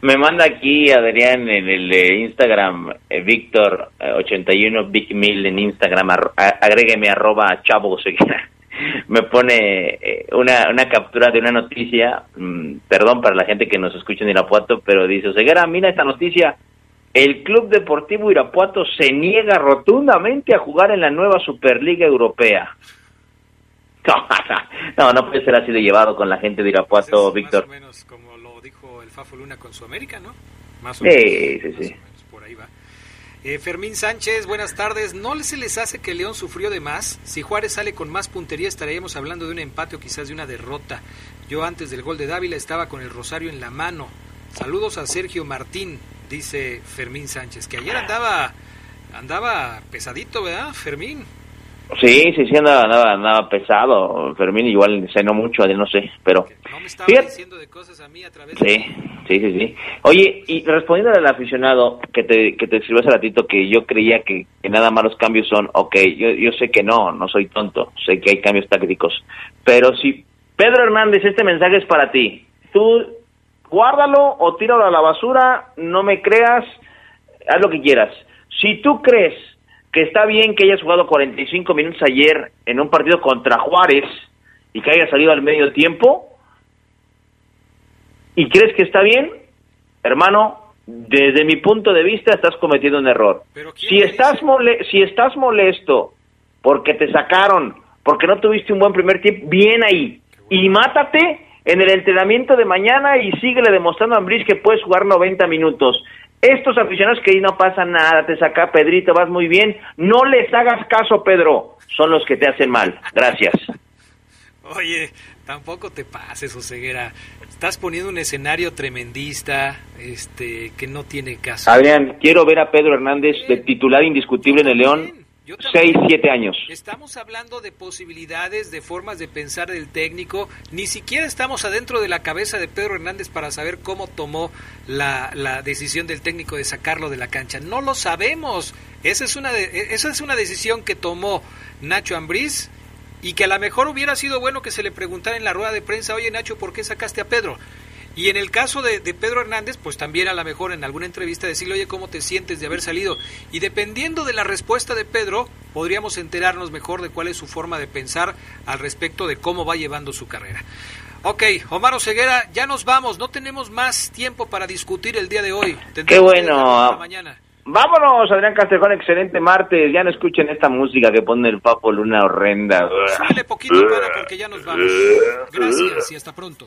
Me manda aquí Adrián en el Instagram, eh, Víctor81 eh, Big Mill en Instagram, agrégueme arroba chavo *laughs* Me pone eh, una, una captura de una noticia, mm, perdón para la gente que nos escucha en Irapuato, pero dice, Ceguera, mira esta noticia, el Club Deportivo Irapuato se niega rotundamente a jugar en la nueva Superliga Europea. *laughs* No, no, puede ser así de llevado con la gente de Irapuato, Víctor. Fafo Luna con su América, ¿no? Más o menos. Sí, sí, sí. por ahí va. Eh, Fermín Sánchez, buenas tardes. ¿No se les hace que León sufrió de más? Si Juárez sale con más puntería estaríamos hablando de un empate o quizás de una derrota. Yo antes del gol de Dávila estaba con el rosario en la mano. Saludos a Sergio Martín, dice Fermín Sánchez, que ayer andaba andaba pesadito, ¿verdad, Fermín? Sí, sí, sí, andaba, andaba, pesado. Fermín igual cenó mucho, no sé, pero... No me estaba diciendo de cosas a mí a través sí, sí, sí, sí. Oye, y respondiendo al aficionado que te, que te escribió hace ratito que yo creía que, nada más los cambios son, ok, yo, yo sé que no, no soy tonto, sé que hay cambios tácticos, pero si Pedro Hernández, este mensaje es para ti. Tú guárdalo o tíralo a la basura, no me creas, haz lo que quieras. Si tú crees que está bien que hayas jugado 45 minutos ayer en un partido contra Juárez y que haya salido al medio tiempo, y crees que está bien, hermano, desde mi punto de vista estás cometiendo un error. Si estás, si estás molesto porque te sacaron porque no tuviste un buen primer tiempo, bien ahí. Y mátate en el entrenamiento de mañana y síguele demostrando a Ambris que puedes jugar 90 minutos. Estos aficionados que ahí no pasa nada, te saca Pedrito, vas muy bien, no les hagas caso, Pedro, son los que te hacen mal. Gracias. *laughs* Oye, tampoco te pases, Oseguera. Estás poniendo un escenario tremendista, este, que no tiene caso. Adrián, quiero ver a Pedro Hernández de titular indiscutible en el León seis, siete años. Estamos hablando de posibilidades, de formas de pensar del técnico. Ni siquiera estamos adentro de la cabeza de Pedro Hernández para saber cómo tomó la, la decisión del técnico de sacarlo de la cancha. No lo sabemos. Esa es una, esa es una decisión que tomó Nacho Ambriz y que a lo mejor hubiera sido bueno que se le preguntara en la rueda de prensa, oye Nacho, ¿por qué sacaste a Pedro? Y en el caso de, Pedro Hernández, pues también a lo mejor en alguna entrevista decirle, oye, ¿cómo te sientes de haber salido? Y dependiendo de la respuesta de Pedro, podríamos enterarnos mejor de cuál es su forma de pensar al respecto de cómo va llevando su carrera. Ok, Omar Ceguera, ya nos vamos, no tenemos más tiempo para discutir el día de hoy. Qué bueno. Mañana. Vámonos, Adrián Castrejón, excelente martes. Ya no escuchen esta música que pone el Papo Luna horrenda. Dale poquito para porque ya nos vamos. Gracias y hasta pronto.